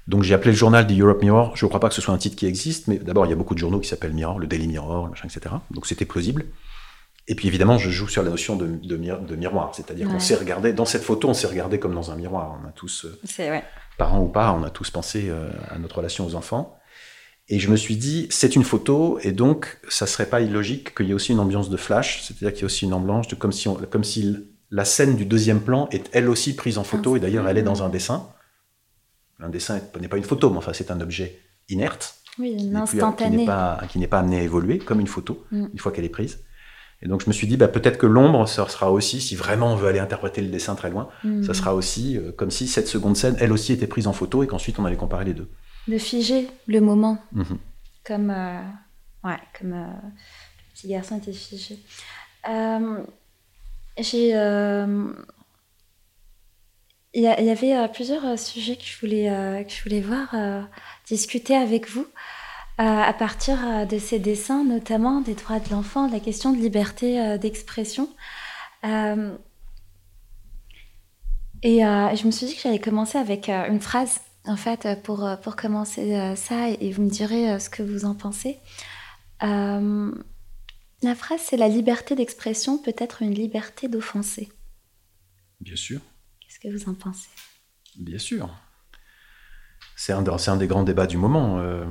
Speaker 5: Donc j'ai appelé le journal The Europe Mirror. Je ne crois pas que ce soit un titre qui existe, mais d'abord il y a beaucoup de journaux qui s'appellent Mirror, le Daily Mirror, machin, etc. Donc c'était plausible. Et puis évidemment, je joue sur la notion de, de, miroir, c'est-à-dire qu'on s'est regardé dans cette photo, on s'est regardé comme dans un miroir. On a tous,
Speaker 4: euh,
Speaker 5: parents ou pas, on a tous pensé euh, à notre relation aux enfants. Et je me suis dit, c'est une photo, et donc ça serait pas illogique qu'il y ait aussi une ambiance de flash, c'est-à-dire qu'il y a aussi une ambiance de comme si, comme si la scène du deuxième plan est elle aussi prise en photo, et d'ailleurs elle est dans un dessin. Un dessin n'est pas une photo, mais enfin c'est un objet inerte,
Speaker 4: oui,
Speaker 5: qui n'est pas, amené à évoluer comme une photo, mm. une fois qu'elle est prise. Et donc je me suis dit, bah, peut-être que l'ombre, ça sera aussi, si vraiment on veut aller interpréter le dessin très loin, mm. ça sera aussi euh, comme si cette seconde scène, elle aussi était prise en photo et qu'ensuite on allait comparer les deux
Speaker 4: de figer le moment. Mhm. Comme, euh, ouais, comme euh, le petit garçon était figé. Euh, j'ai. Il y, avait plusieurs sujets que je voulais, que je voulais voir, discuter avec vous. à partir de ces dessins, notamment des droits de l'enfant, de la question de liberté d'expression. Et je me suis dit que j'allais commencer avec une phrase, en fait, pour, pour commencer ça, et vous me direz ce que vous en pensez. la phrase, c'est la liberté d'expression peut être une liberté d'offenser.
Speaker 5: Bien sûr.
Speaker 4: Qu'est-ce que vous en pensez?
Speaker 5: Bien sûr. C'est un, un, des grands débats du moment. Euh.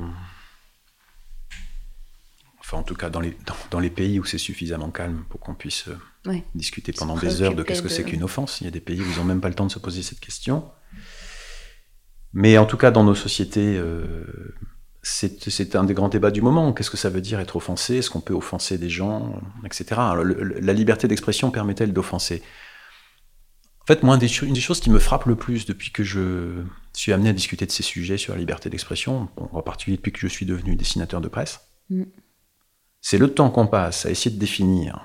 Speaker 5: Enfin, en tout cas, dans les, dans, les pays où c'est suffisamment calme pour qu'on puisse euh, discuter pendant des heures de qu'est-ce que c'est qu'une offense. Il y a des pays où ils n'ont même pas le temps de se poser cette question. Mais en tout cas, dans nos sociétés, euh, c'est un des grands débats du moment. Qu'est-ce que ça veut dire être offensé? Est-ce qu'on peut offenser des gens Etc. la liberté d'expression permet-elle d'offenser? En fait, moi, une des choses qui me frappe le plus depuis que je suis amené à discuter de ces sujets sur la liberté d'expression, en particulier depuis que je suis devenu dessinateur de presse, mm. c'est le temps qu'on passe à essayer de définir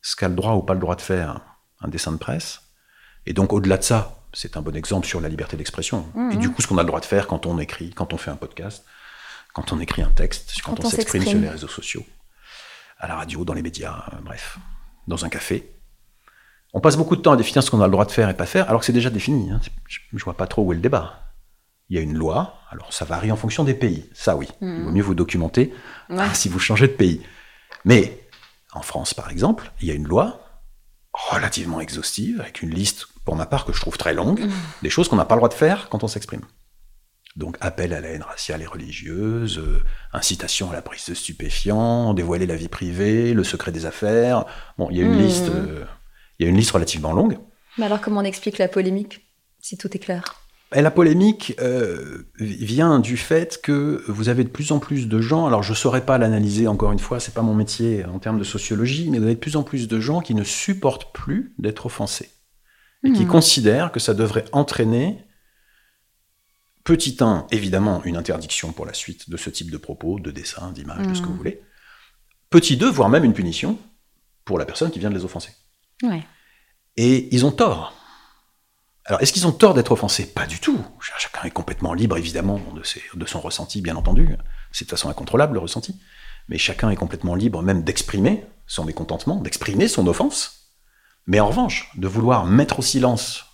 Speaker 5: ce qu'a le droit ou pas le droit de faire un dessin de presse. Et donc, au-delà de ça, c'est un bon exemple sur la liberté d'expression. Mm, Et du coup, ce qu'on a le droit de faire quand on écrit, quand on fait un podcast, quand on écrit un texte, quand, on, s'exprime sur les réseaux sociaux, à la radio, dans les médias, euh, bref, dans un café. On passe beaucoup de temps à définir ce qu'on a le droit de faire et pas faire, alors que c'est déjà défini. Hein. Je, ne vois pas trop où est le débat. Il y a une loi, alors ça varie en fonction des pays. Ça oui, il vaut mieux vous documenter si vous changez de pays. Mais en France, par exemple, il y a une loi relativement exhaustive, avec une liste, pour ma part, que je trouve très longue, hmm. des choses qu'on n'a pas le droit de faire quand on s'exprime. Donc appel à la haine raciale et religieuse, euh, incitation à la prise de stupéfiants, dévoiler la vie privée, le secret des affaires. Bon, il y a une hmm. liste euh, il y a une liste relativement longue.
Speaker 4: Mais alors comment on explique la polémique, si tout est clair?
Speaker 5: Et la polémique euh, vient du fait que vous avez de plus en plus de gens, alors je ne saurais pas l'analyser encore une fois, c'est pas mon métier en termes de sociologie, mais vous avez de plus en plus de gens qui ne supportent plus d'être offensés et qui hmm. considèrent que ça devrait entraîner, petit 1, évidemment, une interdiction pour la suite de ce type de propos, de dessin, d'image, de ce que vous hmm. voulez. Petit 2, voire même une punition pour la personne qui vient de les offenser. Et ils ont tort. Alors, est-ce qu'ils ont tort d'être offensés? Pas du tout. Chacun est complètement libre, évidemment, de, de son ressenti, bien entendu. C'est de façon incontrôlable, le ressenti. Mais chacun est complètement libre même d'exprimer son mécontentement, d'exprimer son offense. Mais en revanche, de vouloir mettre au silence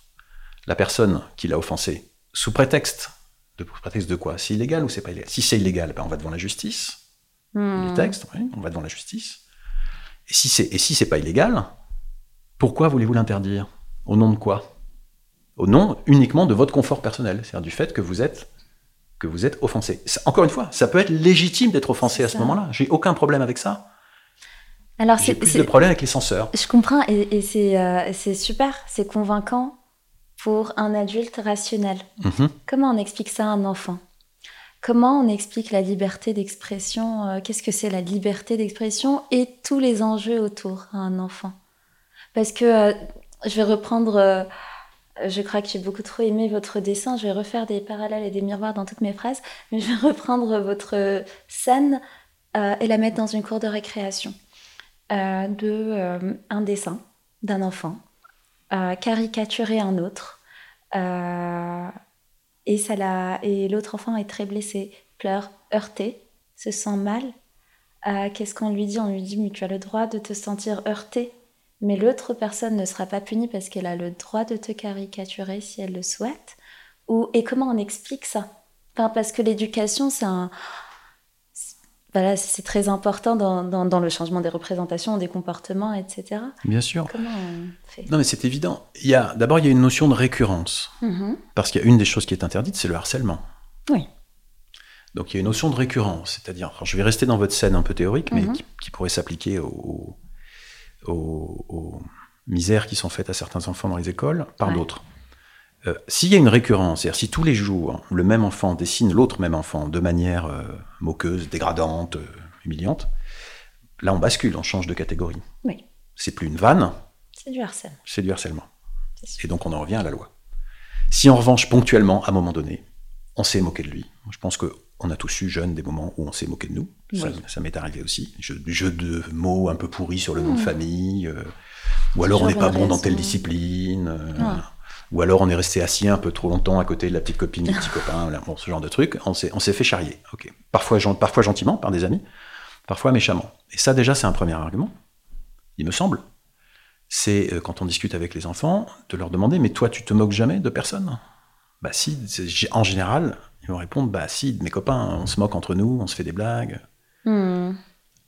Speaker 5: la personne qui l'a offensé, sous prétexte de, prétexte de quoi? C'est illégal ou c'est pas illégal? Si c'est illégal, ben on va devant la justice. Hmm. Les textes, on va devant la justice. Et si c'est et si c'est pas illégal, pourquoi voulez-vous l'interdire? Au nom de quoi? Au nom uniquement de votre confort personnel, c'est-à-dire du fait que vous êtes que vous êtes offensé. encore une fois, ça peut être légitime d'être offensé à ce moment-là. J'ai aucun problème avec ça. Alors j'ai plus de problème avec les censeurs.
Speaker 4: Je comprends et, euh, c'est super, c'est convaincant pour un adulte rationnel. Mhm. Comment on explique ça à un enfant? Comment on explique la liberté d'expression euh, Qu'est-ce que c'est la liberté d'expression et tous les enjeux autour à un enfant? Parce que euh, je vais reprendre, euh, je crois que j'ai beaucoup trop aimé votre dessin, je vais refaire des parallèles et des miroirs dans toutes mes phrases, mais je vais reprendre votre scène et la mettre dans une cour de récréation de un dessin d'un enfant, caricaturer un autre. et ça et l'autre enfant est très blessé, pleure, heurté, se sent mal. Qu'est-ce qu'on lui dit? On lui dit mais tu as le droit de te sentir heurté mais l'autre personne ne sera pas punie parce qu'elle a le droit de te caricaturer si elle le souhaite ou et comment on explique ça? Parce que l'éducation c'est un voilà, c'est très important dans, dans, le changement des représentations, des comportements, etc.
Speaker 5: Bien sûr. Comment on fait? Non, mais c'est évident. D'abord, il y a une notion de récurrence. Mm-hmm. Parce qu'il y a une des choses qui est interdite, c'est le harcèlement.
Speaker 4: Oui.
Speaker 5: Donc il y a une notion de récurrence. C'est-à-dire, je vais rester dans votre scène un peu théorique, mais mm-hmm. qui, pourrait s'appliquer au, aux, misères qui sont faites à certains enfants dans les écoles par d'autres. Euh, s'il y a une récurrence, c'est-à-dire si tous les jours le même enfant dessine l'autre même enfant de manière euh, moqueuse, dégradante, euh, humiliante, là on bascule, on change de catégorie.
Speaker 4: Oui.
Speaker 5: C'est plus une vanne.
Speaker 4: C'est du harcèlement.
Speaker 5: C'est du harcèlement. Et donc on en revient à la loi. Si en revanche, ponctuellement, à un moment donné, on s'est moqué de lui, je pense que on a tous eu jeunes des moments où on s'est moqué de nous. Ça, m'est arrivé aussi. Jeu, jeu, de mots un peu pourris sur le nom de mmh. famille. Ou alors on n'est pas bon dans telle discipline. Ou alors on est resté assis un peu trop longtemps à côté de la petite copine, du petit copain. Bon, ce genre de truc. On s'est, fait charrier. Parfois, parfois gentiment par des amis, parfois méchamment. Et ça déjà c'est un premier argument, il me semble. c'est euh, quand on discute avec les enfants, de leur demander Mais toi, tu te moques jamais de personne? Bah si, en général, ils vont répondre Bah si, de mes copains, on se moque entre nous, on se fait des blagues. Hmm.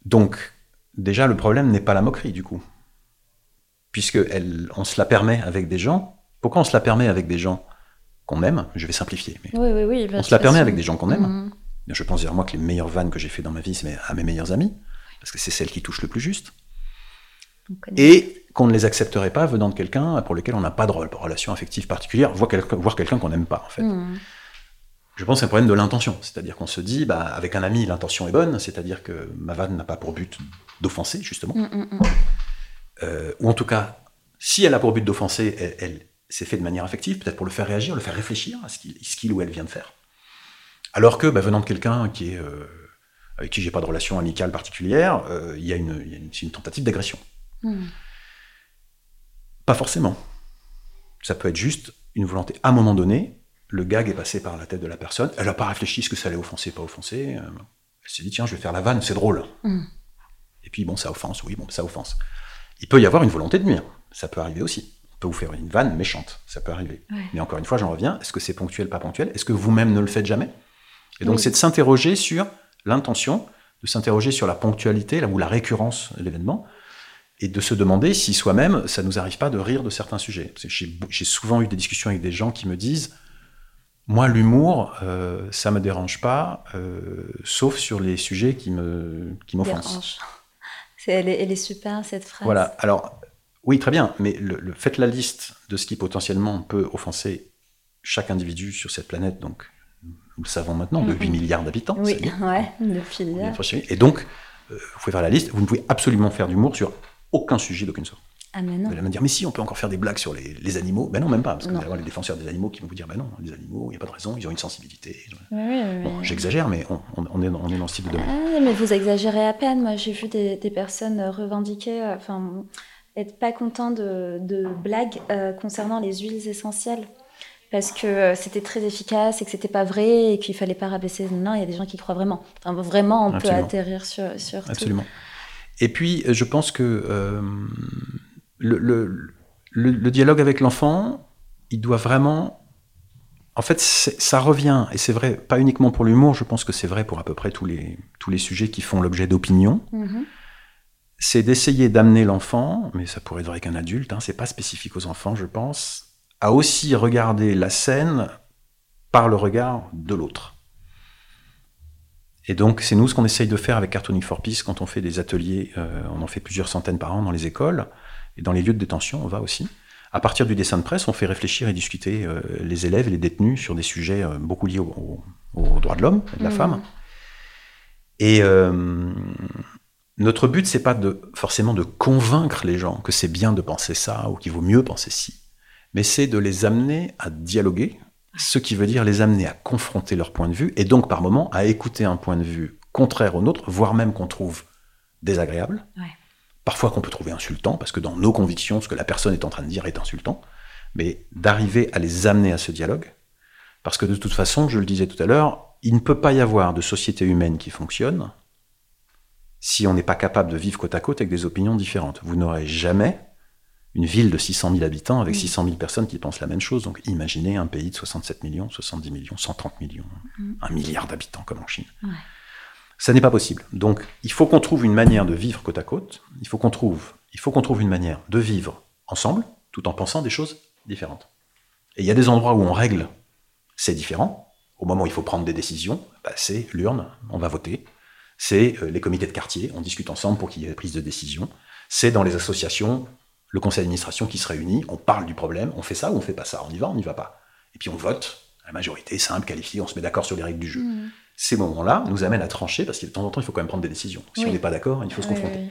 Speaker 5: Donc, déjà, le problème n'est pas la moquerie, du coup. Puisque on se la permet avec des gens. Pourquoi on se la permet avec des gens qu'on aime? Je vais simplifier. Mais
Speaker 4: oui, oui, oui,
Speaker 5: on se la permet avec des gens qu'on aime. Hmm. Je pense dire moi que les meilleures vannes que j'ai fait dans ma vie, c'est à mes meilleurs amis, parce que c'est celles qui touchent le plus juste. Et qu'on ne les accepterait pas venant de quelqu'un pour lequel on n'a pas de relation affective particulière, voire quelqu'un qu'on n'aime pas, en fait. Hmm. Je pense que c'est un problème de l'intention. C'est-à-dire qu'on se dit, bah, avec un ami, l'intention est bonne, c'est-à-dire que ma vanne n'a pas pour but d'offenser, justement. Hmm, hmm, euh, ou en tout cas, si elle a pour but d'offenser, elle, elle s'est fait de manière affective, peut-être pour le faire réagir, le faire réfléchir à ce qu'il ou elle vient de faire. Alors que, bah, venant de quelqu'un qui est, euh, avec qui j'ai pas de relation amicale particulière, euh, il y a une, une, tentative d'agression. Hmm. Pas forcément. Ça peut être juste une volonté. À un moment donné, le gag est passé par la tête de la personne. Elle n'a pas réfléchi ce que ça allait offenser, pas offenser. Elle s'est dit tiens, je vais faire la vanne, c'est drôle. Hmm. Et puis bon, ça offense, oui, bon, ça offense. Il peut y avoir une volonté de nuire. Ça peut arriver aussi. Peut vous faire une vanne méchante, ça peut arriver. Mais encore une fois, j'en reviens. Est-ce que c'est ponctuel, pas ponctuel? Est-ce que vous-même ne le faites jamais? Et donc, c'est de s'interroger sur l'intention, de s'interroger sur la ponctualité ou la récurrence de l'événement, et de se demander si soi-même, ça ne nous arrive pas de rire de certains sujets. J'ai souvent eu des discussions avec des gens qui me disent Moi, l'humour, euh, ça ne me dérange pas, euh, sauf sur les sujets qui m'offensent.
Speaker 4: Qui elle, elle, est super, cette phrase.
Speaker 5: Voilà. Alors, oui, très bien, mais le, faites la liste de ce qui potentiellement peut offenser chaque individu sur cette planète, donc nous le savons maintenant, de 8 milliards d'habitants.
Speaker 4: Oui, ouais, depuis
Speaker 5: Et donc, euh, vous pouvez faire la liste, vous ne pouvez absolument faire d'humour sur aucun sujet d'aucune sorte.
Speaker 4: Ah mais non.
Speaker 5: Vous allez me dire, mais si, on peut encore faire des blagues sur les, animaux. Ben non, même pas, parce que vous allez avoir les défenseurs des animaux qui vont vous dire, ben non, les animaux, il n'y a pas de raison, ils ont une sensibilité. J'exagère, mais on, est, on est dans ce type de domaine.
Speaker 4: Ah, mais vous exagérez à peine. Moi, j'ai vu des, personnes revendiquer, euh, être pas contents de, blagues euh, concernant les huiles essentielles parce que euh, c'était très efficace et que c'était pas vrai et qu'il fallait pas rabaisser. Non, il y a des gens qui croient vraiment. Enfin, vraiment, on peut atterrir sur, sur
Speaker 5: Absolument. Et puis, je pense que euh, le, le, le, dialogue avec l'enfant, il doit vraiment. En fait, ça revient, et c'est vrai, pas uniquement pour l'humour, je pense que c'est vrai pour à peu près tous les, tous les sujets qui font l'objet d'opinion. Mm-hmm. C'est d'essayer d'amener l'enfant, mais ça pourrait être vrai qu'un adulte, hein, c'est pas spécifique aux enfants, je pense, à aussi regarder la scène par le regard de l'autre. Et donc, c'est nous ce qu'on essaye de faire avec Cartooning for Peace quand on fait des ateliers. Euh, on en fait plusieurs centaines par an dans les écoles et dans les lieux de détention, on va aussi. À partir du dessin de presse, on fait réfléchir et discuter euh, les élèves et les détenus sur des sujets euh, beaucoup liés aux droits de l'homme et de la mmh. femme. Et notre but, c'est pas de, forcément de convaincre les gens que c'est bien de penser ça ou qu'il vaut mieux penser ci mais c'est de les amener à dialoguer, ce qui veut dire les amener à confronter leur point de vue, et donc par moment à écouter un point de vue contraire au nôtre, voire même qu'on trouve désagréable, parfois qu'on peut trouver insultant, parce que dans nos convictions, ce que la personne est en train de dire est insultant, mais d'arriver à les amener à ce dialogue, parce que de toute façon, je le disais tout à l'heure, il ne peut pas y avoir de société humaine qui fonctionne si on n'est pas capable de vivre côte à côte avec des opinions différentes. Vous n'aurez jamais une ville de 600 000 habitants avec 600 000 personnes qui pensent la même chose. Donc imaginez un pays de 67 millions, 70 millions, 130 millions, mm. un milliard d'habitants comme en Chine. Ça n'est pas possible. Donc il faut qu'on trouve une manière de vivre côte à côte. Il faut qu'on trouve, il faut qu'on trouve une manière de vivre ensemble, tout en pensant des choses différentes. Et il y a des endroits où on règle, c'est différent. Au moment où il faut prendre des décisions, bah, c'est l'urne, on va voter. C'est euh, les comités de quartier, on discute ensemble pour qu'il y ait prise de décision. C'est dans les associations, le conseil d'administration qui se réunit, on parle du problème, on fait ça ou on fait pas ça, on y va, on n'y va pas. Et puis on vote, la majorité, simple, qualifiée, on se met d'accord sur les règles du jeu. Mmh. Ces moments-là nous amènent à trancher, parce que de temps en temps, il faut quand même prendre des décisions. Si on n'est pas d'accord, il faut se confronter.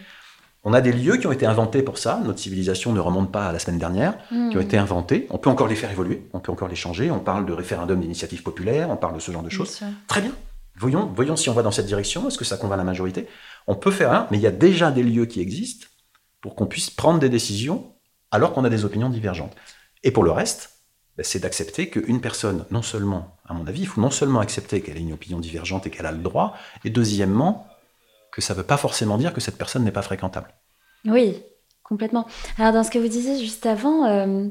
Speaker 5: On a des lieux qui ont été inventés pour ça, notre civilisation ne remonte pas à la semaine dernière, qui ont mmh. été inventés, on peut encore les faire évoluer, on peut encore les changer, on parle de référendum d'initiative populaire, on parle de ce genre de choses. Très bien. Voyons, voyons si on va dans cette direction, est-ce que ça convainc la majorité? On peut faire un, mais il y a déjà des lieux qui existent pour qu'on puisse prendre des décisions alors qu'on a des opinions divergentes. Et pour le reste, ben, c'est d'accepter qu'une personne, non seulement, à mon avis, il faut non seulement accepter qu'elle ait une opinion divergente et qu'elle a le droit, et deuxièmement, que ça ne veut pas forcément dire que cette personne n'est pas fréquentable.
Speaker 4: Oui. Complètement. Alors, dans ce que vous disiez juste avant, euh,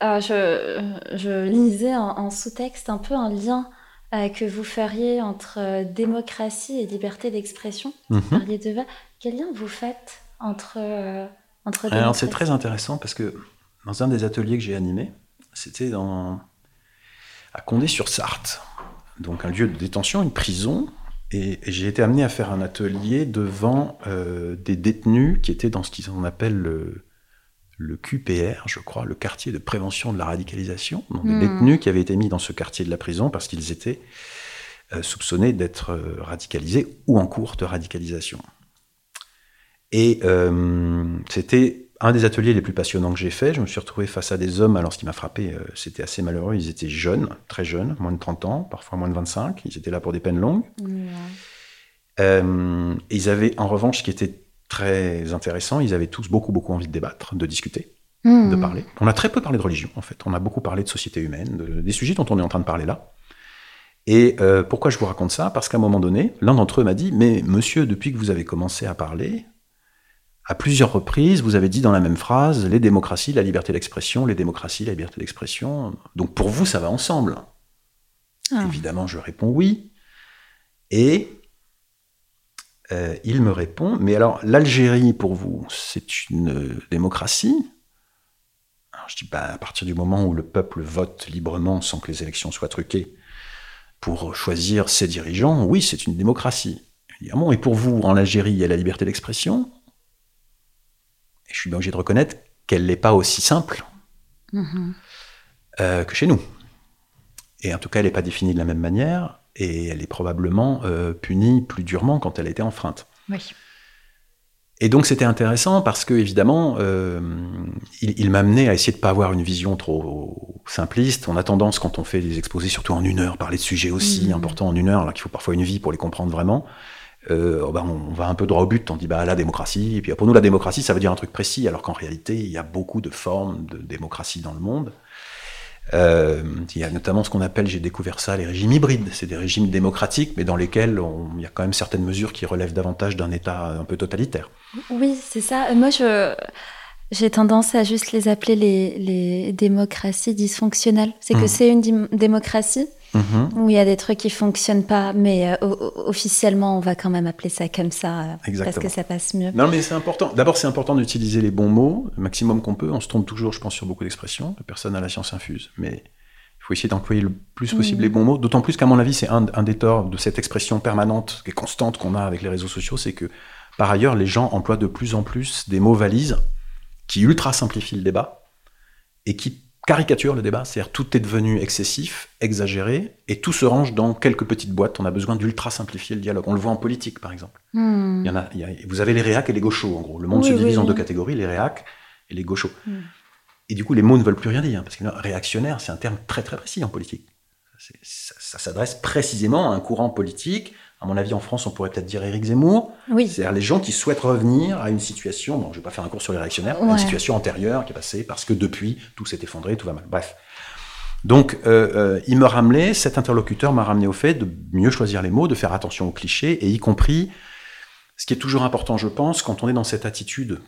Speaker 4: je, lisais en, sous-texte un peu un lien euh, que vous feriez entre euh, démocratie et liberté d'expression. Vous mhm. parliez de Quel lien vous faites entre, entre
Speaker 5: Alors, c'est très intéressant parce que dans un des ateliers que j'ai animé, c'était dans à Condé-sur-Sarthe, donc un lieu de détention, une prison, et, j'ai été amené à faire un atelier devant euh, des détenus qui étaient dans ce qu'on appelle le, le, QPR, je crois, le quartier de prévention de la radicalisation. Donc des hmm. détenus qui avaient été mis dans ce quartier de la prison parce qu'ils étaient euh, soupçonnés d'être euh, radicalisés ou en cours de radicalisation. Et c'était un des ateliers les plus passionnants que j'ai fait. Je me suis retrouvé face à des hommes. Alors, ce qui m'a frappé, euh, c'était assez malheureux. Ils étaient jeunes, très jeunes, moins de 30 ans, parfois moins de 25. Ils étaient là pour des peines longues. Euh, ils avaient, en revanche, ce qui était très intéressant, ils avaient tous beaucoup, beaucoup envie de débattre, de discuter, hmm. de parler. On a très peu parlé de religion, en fait. On a beaucoup parlé de société humaine, des sujets dont on est en train de parler là. Et euh, pourquoi je vous raconte ça? Parce qu'à un moment donné, l'un d'entre eux m'a dit, mais monsieur, depuis que vous avez commencé à parler, à plusieurs reprises, vous avez dit dans la même phrase les démocraties, la liberté d'expression, les démocraties, la liberté d'expression. Donc pour vous, ça va ensemble. Ah. Évidemment, je réponds oui. Et euh, il me répond, mais alors l'Algérie, pour vous, c'est une démocratie? Alors, Je dis, bah, à partir du moment où le peuple vote librement sans que les élections soient truquées pour choisir ses dirigeants, oui, c'est une démocratie. Et pour vous, en Algérie, il y a la liberté d'expression? Et je suis bien obligé de reconnaître qu'elle n'est pas aussi simple mm-hmm. euh, que chez nous. Et en tout cas, elle n'est pas définie de la même manière, et elle est probablement euh, punie plus durement quand elle a été enfreinte. Oui. Et donc c'était intéressant parce que évidemment, euh, il, m'a amené à essayer de pas avoir une vision trop simpliste. On a tendance, quand on fait des exposés, surtout en une heure, parler de sujets aussi mm-hmm. importants en une heure, alors qu'il faut parfois une vie pour les comprendre vraiment. Euh, oh ben, on va un peu droit au but, on dit bah la démocratie, et puis pour nous la démocratie ça veut dire un truc précis, alors qu'en réalité il y a beaucoup de formes de démocratie dans le monde. Euh, il y a notamment ce qu'on appelle, j'ai découvert ça, les régimes hybrides. C'est des régimes démocratiques, mais dans lesquels il y a quand même certaines mesures qui relèvent davantage d'un État un peu totalitaire.
Speaker 4: Oui, c'est ça. Moi, je, j'ai tendance à juste les appeler les, les démocraties dysfonctionnelles. C'est que mmh. c'est une démocratie, Mhm. où il y a des trucs qui fonctionnent pas, mais euh, officiellement, on va quand même appeler ça comme ça euh, parce que ça passe mieux.
Speaker 5: Non, mais c'est important. D'abord, c'est important d'utiliser les bons mots, le maximum qu'on peut. On se trompe toujours, je pense, sur beaucoup d'expressions. Personne n'a la science infuse, mais il faut essayer d'employer le plus possible les bons mots. D'autant plus qu'à mon avis, c'est un, un, des torts de cette expression permanente et constante qu'on a avec les réseaux sociaux, c'est que par ailleurs, les gens emploient de plus en plus des mots valises qui ultra simplifient le débat et qui caricature le débat, c'est-à-dire tout est devenu excessif, exagéré, et tout se range dans quelques petites boîtes. On a besoin d'ultra simplifier le dialogue. On le voit en politique, par exemple. Hmm. Il y en a, vous avez les réacs et les gauchos, en gros. Le monde se divise en deux catégories, les réacs et les gauchos. Hmm. Et du coup, les mots ne veulent plus rien dire, parce que réactionnaire, c'est un terme très très précis en politique. ça s'adresse précisément à un courant politique à mon avis, en France, on pourrait peut-être dire Éric Zemmour. Oui. C'est-à-dire les gens qui souhaitent revenir à une situation, bon, je ne vais pas faire un cours sur les réactionnaires, une situation antérieure qui est passée parce que depuis, tout s'est effondré, tout va mal. Bref. Donc, euh, euh, il me ramenait, cet interlocuteur m'a ramené au fait de mieux choisir les mots, de faire attention aux clichés, et y compris, ce qui est toujours important, je pense, quand on est dans cette attitude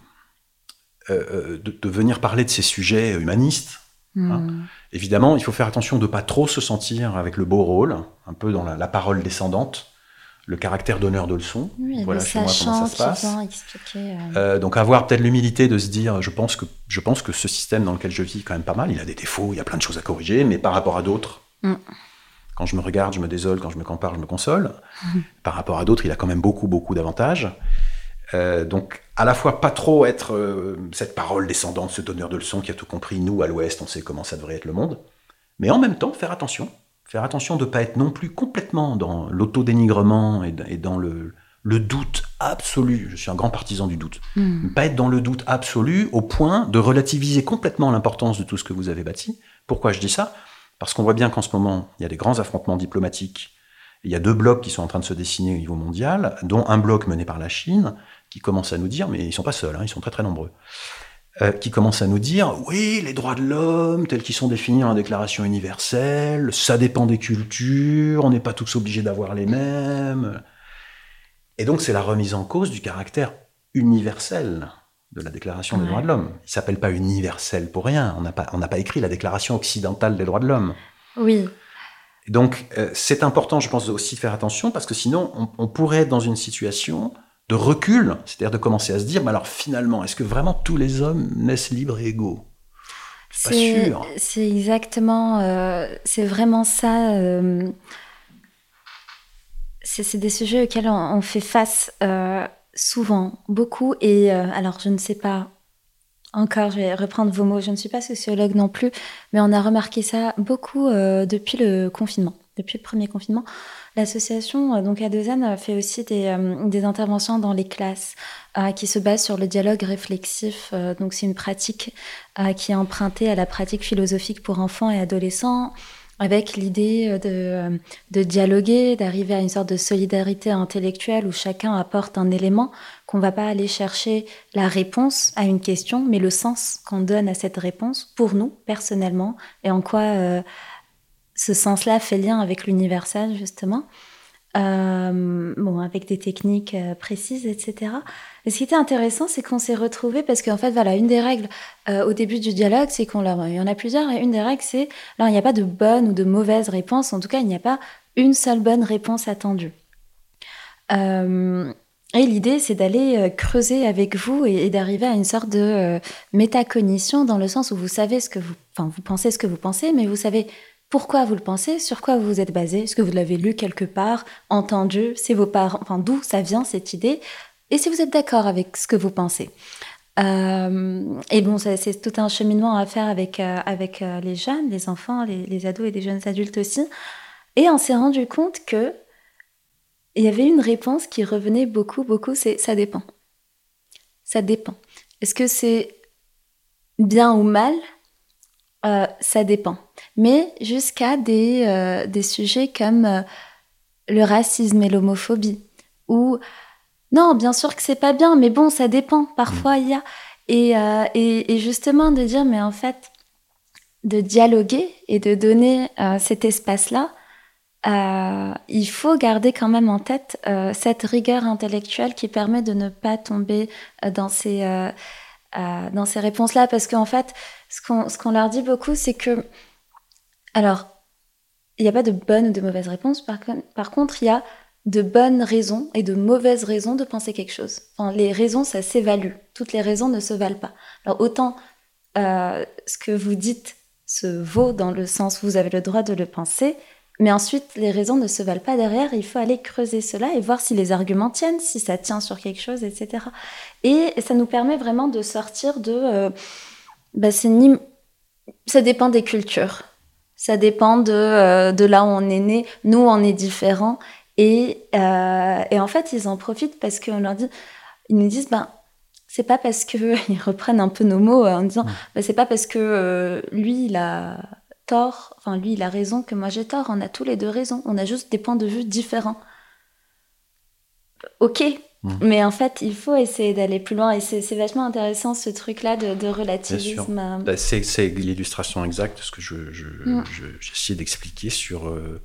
Speaker 5: euh, de, venir parler de ces sujets humanistes, hein. hmm. évidemment, il faut faire attention de ne pas trop se sentir avec le beau rôle, un peu dans la parole descendante, le caractère donneur de leçons.
Speaker 4: voilà chez moi comment ça se passe.
Speaker 5: Euh. Euh, donc avoir peut-être l'humilité de se dire, je pense que je pense que ce système dans lequel je vis quand même pas mal. Il a des défauts, il y a plein de choses à corriger, mais par rapport à d'autres, mm. quand je me regarde, je me désole, quand je me compare, je me console. Mm. Par rapport à d'autres, il a quand même beaucoup beaucoup d'avantages. Euh, donc à la fois pas trop être cette parole descendante, ce donneur de leçons qui a tout compris. Nous à l'Ouest, on sait comment ça devrait être le monde, mais en même temps faire attention faire attention de ne pas être non plus complètement dans l'autodénigrement et, et dans le, le, doute absolu. Je suis un grand partisan du doute. Hmm. Pas être dans le doute absolu au point de relativiser complètement l'importance de tout ce que vous avez bâti. Pourquoi je dis ça? Parce qu'on voit bien qu'en ce moment, il y a des grands affrontements diplomatiques. Il y a deux blocs qui sont en train de se dessiner au niveau mondial, dont un bloc mené par la Chine, qui commence à nous dire, mais ils sont pas seuls, hein, ils sont très très nombreux, euh, qui commence à nous dire oui, les droits de l'homme tels qu'ils sont définis dans la Déclaration universelle, ça dépend des cultures, on n'est pas tous obligés d'avoir les mêmes. Et donc c'est la remise en cause du caractère universel de la Déclaration des droits de l'homme. Il s'appelle pas universel pour rien. On n'a pas, on pas écrit la Déclaration occidentale des droits de l'homme.
Speaker 4: Oui.
Speaker 5: Donc, euh, c'est important, je pense, aussi de faire attention parce que sinon, on, pourrait être dans une situation de recul, c'est-à-dire de commencer à se dire, mais alors finalement, est-ce que vraiment tous les hommes naissent libres et égaux?
Speaker 4: C'est pas sûr. C'est exactement, euh, c'est vraiment ça. Euh, c'est des sujets auxquels on, fait face souvent, beaucoup. Et alors, je ne sais pas encore, je vais reprendre vos mots. Je ne suis pas sociologue non plus, mais on a remarqué ça beaucoup euh, depuis le confinement, depuis le premier confinement. L'association euh, donc Adozan fait aussi des, euh, des, interventions dans les classes qui se basent sur le dialogue réflexif. donc c'est une pratique qui est empruntée à la pratique philosophique pour enfants et adolescents avec l'idée de, dialoguer, d'arriver à une sorte de solidarité intellectuelle où chacun apporte un élément qu'on va pas aller chercher la réponse à une question, mais le sens qu'on donne à cette réponse pour nous personnellement et en quoi euh, ce sens-là fait lien avec l'universel justement. Euh, bon, avec des techniques euh, précises, etc. Et ce qui était intéressant, c'est qu'on s'est retrouvés parce qu'en fait, voilà, une des règles au début du dialogue, c'est qu'on il y en a plusieurs, et une des règles, c'est là, il n'y a pas de bonne ou de mauvaise réponse. En tout cas, il n'y a pas une seule bonne réponse attendue. Et l'idée, c'est d'aller euh, creuser avec vous et, d'arriver à une sorte de euh, métacognition dans le sens où vous savez ce que vous, enfin, vous pensez ce que vous pensez, mais vous savez pourquoi vous le pensez, sur quoi vous vous êtes basé, est-ce que vous l'avez lu quelque part, entendu, c'est vos parents, enfin, d'où ça vient cette idée, et si vous êtes d'accord avec ce que vous pensez. Euh, et bon, c'est tout un cheminement à faire avec, avec les jeunes, les enfants, les, les ados et les jeunes adultes aussi. Et on s'est rendu compte que il y avait une réponse qui revenait beaucoup, beaucoup, c'est ça dépend. Ça dépend. Est-ce que c'est bien ou mal? Euh, Ça dépend. Mais jusqu'à des, euh, des sujets comme euh, le racisme et l'homophobie, ou non, bien sûr que c'est pas bien, mais bon, ça dépend. Parfois, il y a. Et, et, et, justement, de dire, mais en fait, de dialoguer et de donner cet espace-là, euh, il faut garder quand même en tête euh, cette rigueur intellectuelle qui permet de ne pas tomber euh, dans ces, dans ces réponses-là. Parce qu'en fait, ce qu'on, ce qu'on leur dit beaucoup, c'est que... Alors, il n'y a pas de bonne ou de mauvaise réponse. Par, contre, il y a de bonnes raisons et de mauvaises raisons de penser quelque chose. Enfin, les raisons, ça s'évalue. Toutes les raisons ne se valent pas. Alors, autant ce que vous dites se vaut dans le sens où vous avez le droit de le penser, mais ensuite, les raisons ne se valent pas derrière. Il faut aller creuser cela et voir si les arguments tiennent, si ça tient sur quelque chose, etc. Et ça nous permet vraiment de sortir de. Euh, bah, ni... Ça dépend des cultures. Ça dépend de, euh, de là où on est né. Nous, on est différents. Et, euh, et en fait, ils en profitent parce qu'on leur dit. Ils nous disent, ben, c'est pas parce que. Ils reprennent un peu nos mots en disant, ben, c'est pas parce que lui, il a tort, enfin lui il a raison que moi j'ai tort, on a tous les deux raison, on a juste des points de vue différents. Ok, mmh. mais en fait il faut essayer d'aller plus loin et c'est vachement intéressant ce truc-là de, relativisme.
Speaker 5: Bah, c'est l'illustration exacte, ce que j'essaie je, mmh. d'expliquer sur... Euh,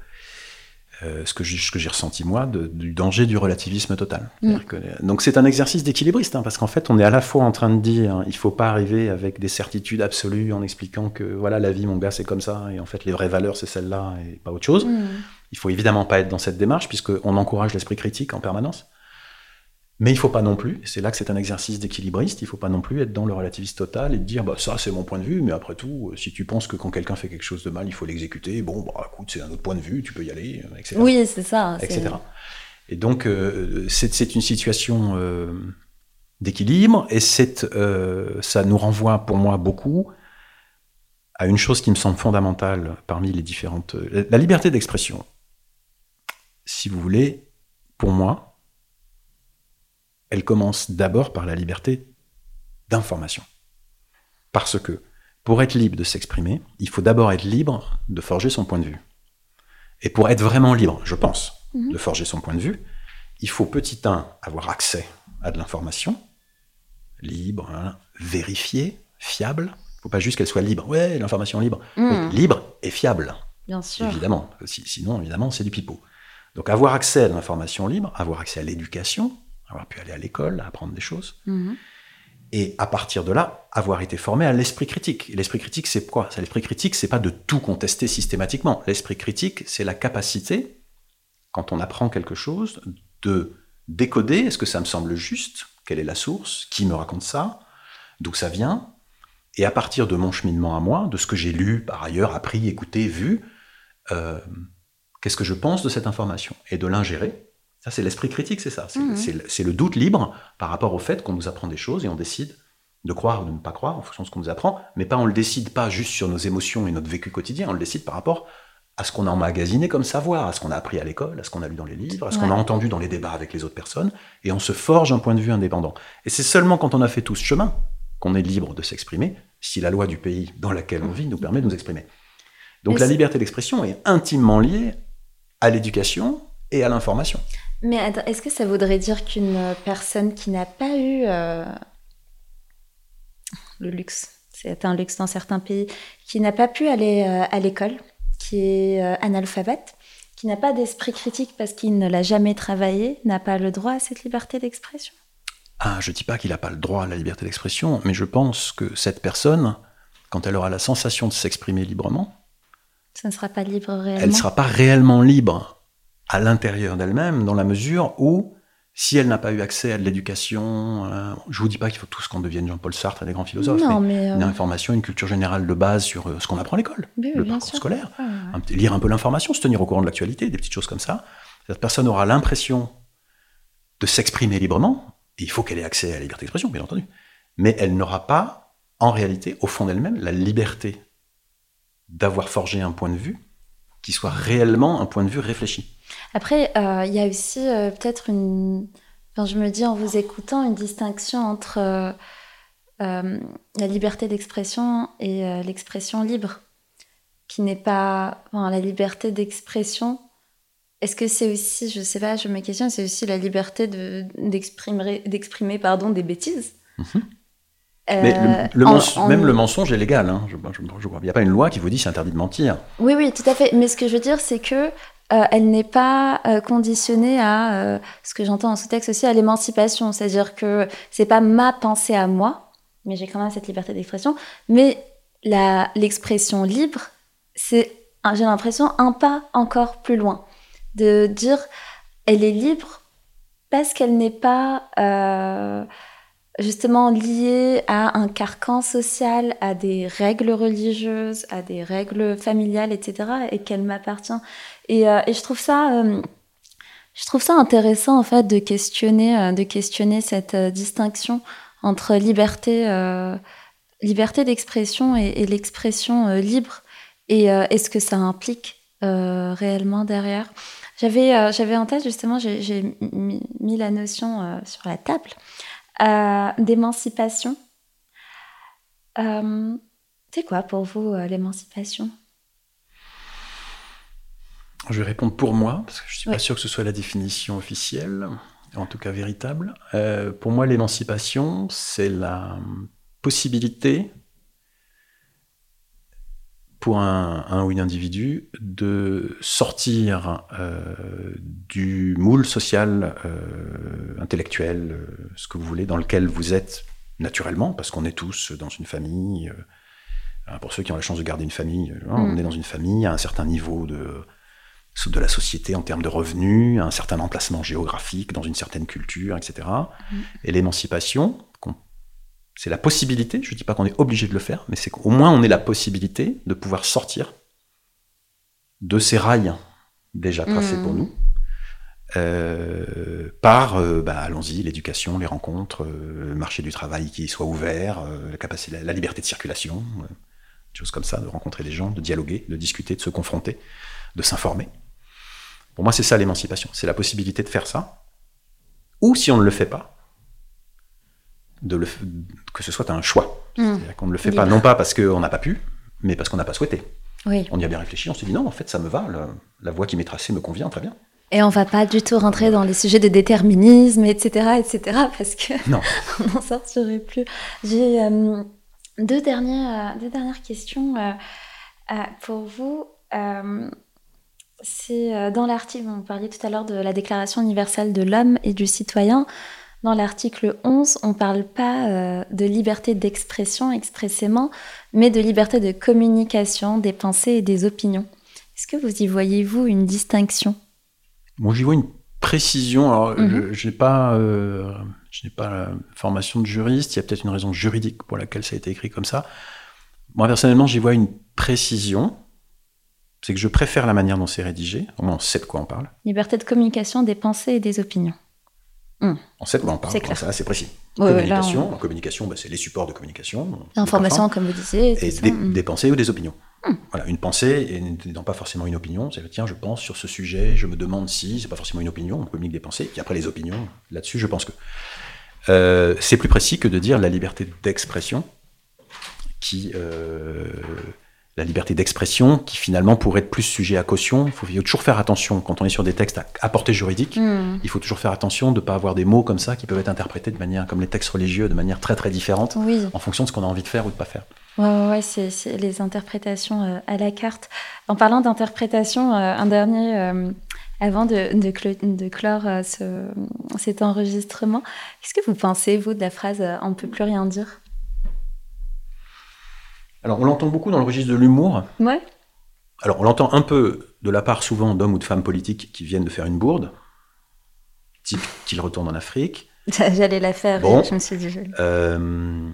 Speaker 5: euh, ce que j'ai ressenti moi du danger du relativisme total. Mm. donc c'est un exercice d'équilibriste, hein, parce qu'en fait on est à la fois en train de dire il il faut pas arriver avec des certitudes absolues en expliquant que voilà la vie mon gars c'est comme ça et en fait les vraies valeurs c'est celle-là et pas autre chose. Mm. Il faut évidemment pas être dans cette démarche puisqu'on encourage l'esprit critique en permanence. Mais il faut pas non plus, c'est là que c'est un exercice d'équilibriste, il faut pas non plus être dans le relativisme total et dire bah ça c'est mon point de vue, mais après tout, euh, si tu penses que quand quelqu'un fait quelque chose de mal, il faut l'exécuter, bon bah écoute c'est un autre point de vue, tu peux y aller, euh, etc.
Speaker 4: Oui c'est ça.
Speaker 5: Etc. Et donc euh, c'est une situation d'équilibre et ça nous renvoie pour moi beaucoup à une chose qui me semble fondamentale parmi les différentes la liberté d'expression. Si vous voulez, pour moi, elle commence d'abord par la liberté d'information. Parce que pour être libre de s'exprimer, il faut d'abord être libre de forger son point de vue. Et pour être vraiment libre, je pense, mhm. de forger son point de vue, il faut petit 1 avoir accès à de l'information, libre, hein, vérifiée, fiable. Il ne faut pas juste qu'elle soit libre. Ouais, l'information libre. Mhm. libre et fiable.
Speaker 4: Bien sûr.
Speaker 5: Évidemment. Sinon, évidemment, c'est du pipeau. Donc avoir accès à l'information libre, avoir accès à l'éducation, avoir pu aller à l'école, apprendre des choses. Mhm. Et à partir de là, avoir été formé à l'esprit critique. L'esprit critique, c'est quoi? L'esprit critique, c'est pas de tout contester systématiquement. L'esprit critique, c'est la capacité, quand on apprend quelque chose, de décoder, est-ce que ça me semble juste? Quelle est la source? Qui me raconte ça? D'où ça vient? Et à partir de mon cheminement à moi, de ce que j'ai lu, par ailleurs, appris, écouté, vu, euh, qu'est-ce que je pense de cette information? Et de l'ingérer ça, c'est l'esprit critique, c'est ça. Mhm. C'est le doute libre par rapport au fait qu'on nous apprend des choses et on décide de croire ou de ne pas croire en fonction de ce qu'on nous apprend, mais pas on le décide pas juste sur nos émotions et notre vécu quotidien, on le décide par rapport à ce qu'on a emmagasiné comme savoir, à ce qu'on a appris à l'école, à ce qu'on a lu dans les livres, à ce qu'on a entendu dans les débats avec les autres personnes, et on se forge un point de vue indépendant. Et c'est seulement quand on a fait tout ce chemin qu'on est libre de s'exprimer, si la loi du pays dans lequel on vit nous permet de nous exprimer. Donc la liberté d'expression est intimement liée à l'éducation et à l'information.
Speaker 4: Mais est-ce que ça voudrait dire qu'une personne qui n'a pas eu euh, le luxe, c'est un luxe dans certains pays, qui n'a pas pu aller euh, à l'école, qui est euh, analphabète, qui n'a pas d'esprit critique parce qu'il ne l'a jamais travaillé, n'a pas le droit à cette liberté d'expression?
Speaker 5: Ah, Je ne dis pas qu'il n'a pas le droit à la liberté d'expression, mais je pense que cette personne, quand elle aura la sensation de s'exprimer librement,
Speaker 4: ça ne sera pas libre réellement.
Speaker 5: Elle ne sera pas réellement libre à l'intérieur d'elle-même, dans la mesure où, si elle n'a pas eu accès à de l'éducation, euh, je vous dis pas qu'il faut tous qu'on devienne Jean-Paul Sartre et des grands philosophes, mais, une euh, information, une culture générale de base sur euh, ce qu'on apprend à l'école, le parcours scolaire, lire un peu l'information, se tenir au courant de l'actualité, des petites choses comme ça. Cette personne aura l'impression de s'exprimer librement, et il faut qu'elle ait accès à la liberté d'expression, bien entendu, mais elle n'aura pas, en réalité, au fond d'elle-même, la liberté d'avoir forgé un point de vue qui soit réellement un point de vue réfléchi.
Speaker 4: Après, euh, il y a aussi euh, peut-être une. Enfin, je me dis en vous écoutant, une distinction entre euh, la liberté d'expression et l'expression libre, qui n'est pas. Enfin, la liberté d'expression. Est-ce que c'est aussi, je sais pas, je me questionne, c'est aussi la liberté d'exprimer, d'exprimer pardon, des bêtises?
Speaker 5: Mhm. Mais même le mensonge est légal. Hein. Je, il n'y a pas une loi qui vous dit c'est interdit de mentir.
Speaker 4: Oui, oui, tout à fait. Mais ce que je veux dire, c'est que euh, elle n'est pas euh, conditionnée à euh, ce que j'entends en sous-texte aussi à l'émancipation, c'est-à-dire que c'est pas ma pensée à moi, mais j'ai quand même cette liberté d'expression. Mais l'expression libre, c'est, j'ai l'impression, un pas encore plus loin, de dire elle est libre parce qu'elle n'est pas justement liée à un carcan social, à des règles religieuses, à des règles familiales, etc., et qu'elle m'appartient. Euh, et, je trouve ça, euh, je trouve ça intéressant en fait de questionner, euh, de questionner cette distinction entre liberté, liberté d'expression et, l'expression libre, et, est ce que ça implique réellement derrière. J'avais, j'avais en tête justement, j'ai, mis, la notion sur la table d'émancipation. c'est quoi pour vous l'émancipation?
Speaker 5: Je vais répondre pour moi, parce que je ne suis pas sûr que ce soit la définition officielle, en tout cas véritable. Euh, pour moi, l'émancipation, c'est la possibilité pour un, ou une individu de sortir euh, du moule social, euh, intellectuel, ce que vous voulez, dans lequel vous êtes naturellement, parce qu'on est tous dans une famille. pour ceux qui ont la chance de garder une famille, on mm. est dans une famille à un certain niveau de de la société en termes de revenus, un certain emplacement géographique, dans une certaine culture, etc. Mm. Et l'émancipation, c'est la possibilité, je ne dis pas qu'on est obligé de le faire, mais c'est qu'au moins on ait la possibilité de pouvoir sortir de ces rails déjà tracés pour mm. nous, euh, par, euh, bah, allons-y, l'éducation, les rencontres, euh, le marché du travail qui soit ouvert, la, capacité, la, liberté de circulation, des choses comme ça, de rencontrer des gens, de dialoguer, de discuter, de se confronter, de s'informer. Pour moi, c'est ça l'émancipation. C'est la possibilité de faire ça. Ou si on ne le fait pas, de le, que ce soit un choix. Mmh. qu'on ne le fait pas, non pas parce qu'on n'a pas pu, mais parce qu'on n'a pas souhaité.
Speaker 4: Oui.
Speaker 5: On y a bien réfléchi, on s'est dit non, en fait, ça me va, la, voie qui m'est tracée me convient très bien.
Speaker 4: Et on va pas du tout rentrer dans les sujets de déterminisme, etc., etc., parce que
Speaker 5: non.
Speaker 4: on n'en sortirait plus. J'ai euh, deux, dernières, deux dernières questions euh, euh, pour vous. C'est euh, dans l'article, on parlait tout à l'heure de la Déclaration universelle de l'homme et du citoyen. Dans l'article 11, on ne parle pas euh, de liberté d'expression expressément, mais de liberté de communication des pensées et des opinions. Est-ce que vous y voyez-vous une distinction?
Speaker 5: Moi, j'y vois une précision. Alors, mhm. je n'ai pas, euh, je pas la formation de juriste. Il y a peut-être une raison juridique pour laquelle ça a été écrit comme ça. Moi, personnellement, j'y vois une précision. C'est que je préfère la manière dont c'est rédigé. Au moins, on sait de quoi on parle.
Speaker 4: Liberté de communication des pensées et des opinions.
Speaker 5: Hmm. On sait de quoi on parle. C'est c'est précis. communication, communication, bah, c'est les supports de communication.
Speaker 4: L'information, comme vous disiez.
Speaker 5: Et hmm. des, pensées ou des opinions. Hmm. Voilà, une pensée et n'étant pas forcément une opinion, c'est tiens, je pense sur ce sujet, je me demande si, c'est pas forcément une opinion, on communique des pensées, puis après les opinions, là-dessus, je pense que. Euh, c'est plus précis que de dire la liberté d'expression, qui euh, la liberté d'expression, qui finalement pourrait être plus sujet à caution. Il faut, toujours faire attention, quand on est sur des textes à, portée juridique, hmm. il faut toujours faire attention de ne pas avoir des mots comme ça qui peuvent être interprétés de manière, comme les textes religieux, de manière très très différente, en fonction de ce qu'on a envie de faire ou de pas faire.
Speaker 4: Ouais, ouais, c'est les interprétations euh, à la carte. En parlant d'interprétation, euh, un dernier, euh, avant de, de, clore ce, cet enregistrement, qu'est-ce que vous pensez, vous, de la phrase On ne peut plus rien dire
Speaker 5: alors, on l'entend beaucoup dans le registre de l'humour.
Speaker 4: Ouais.
Speaker 5: Alors, on l'entend un peu de la part souvent d'hommes ou de femmes politiques qui viennent de faire une bourde, type qu'ils retournent en Afrique.
Speaker 4: J'allais la faire, je me suis dit.
Speaker 5: Euh,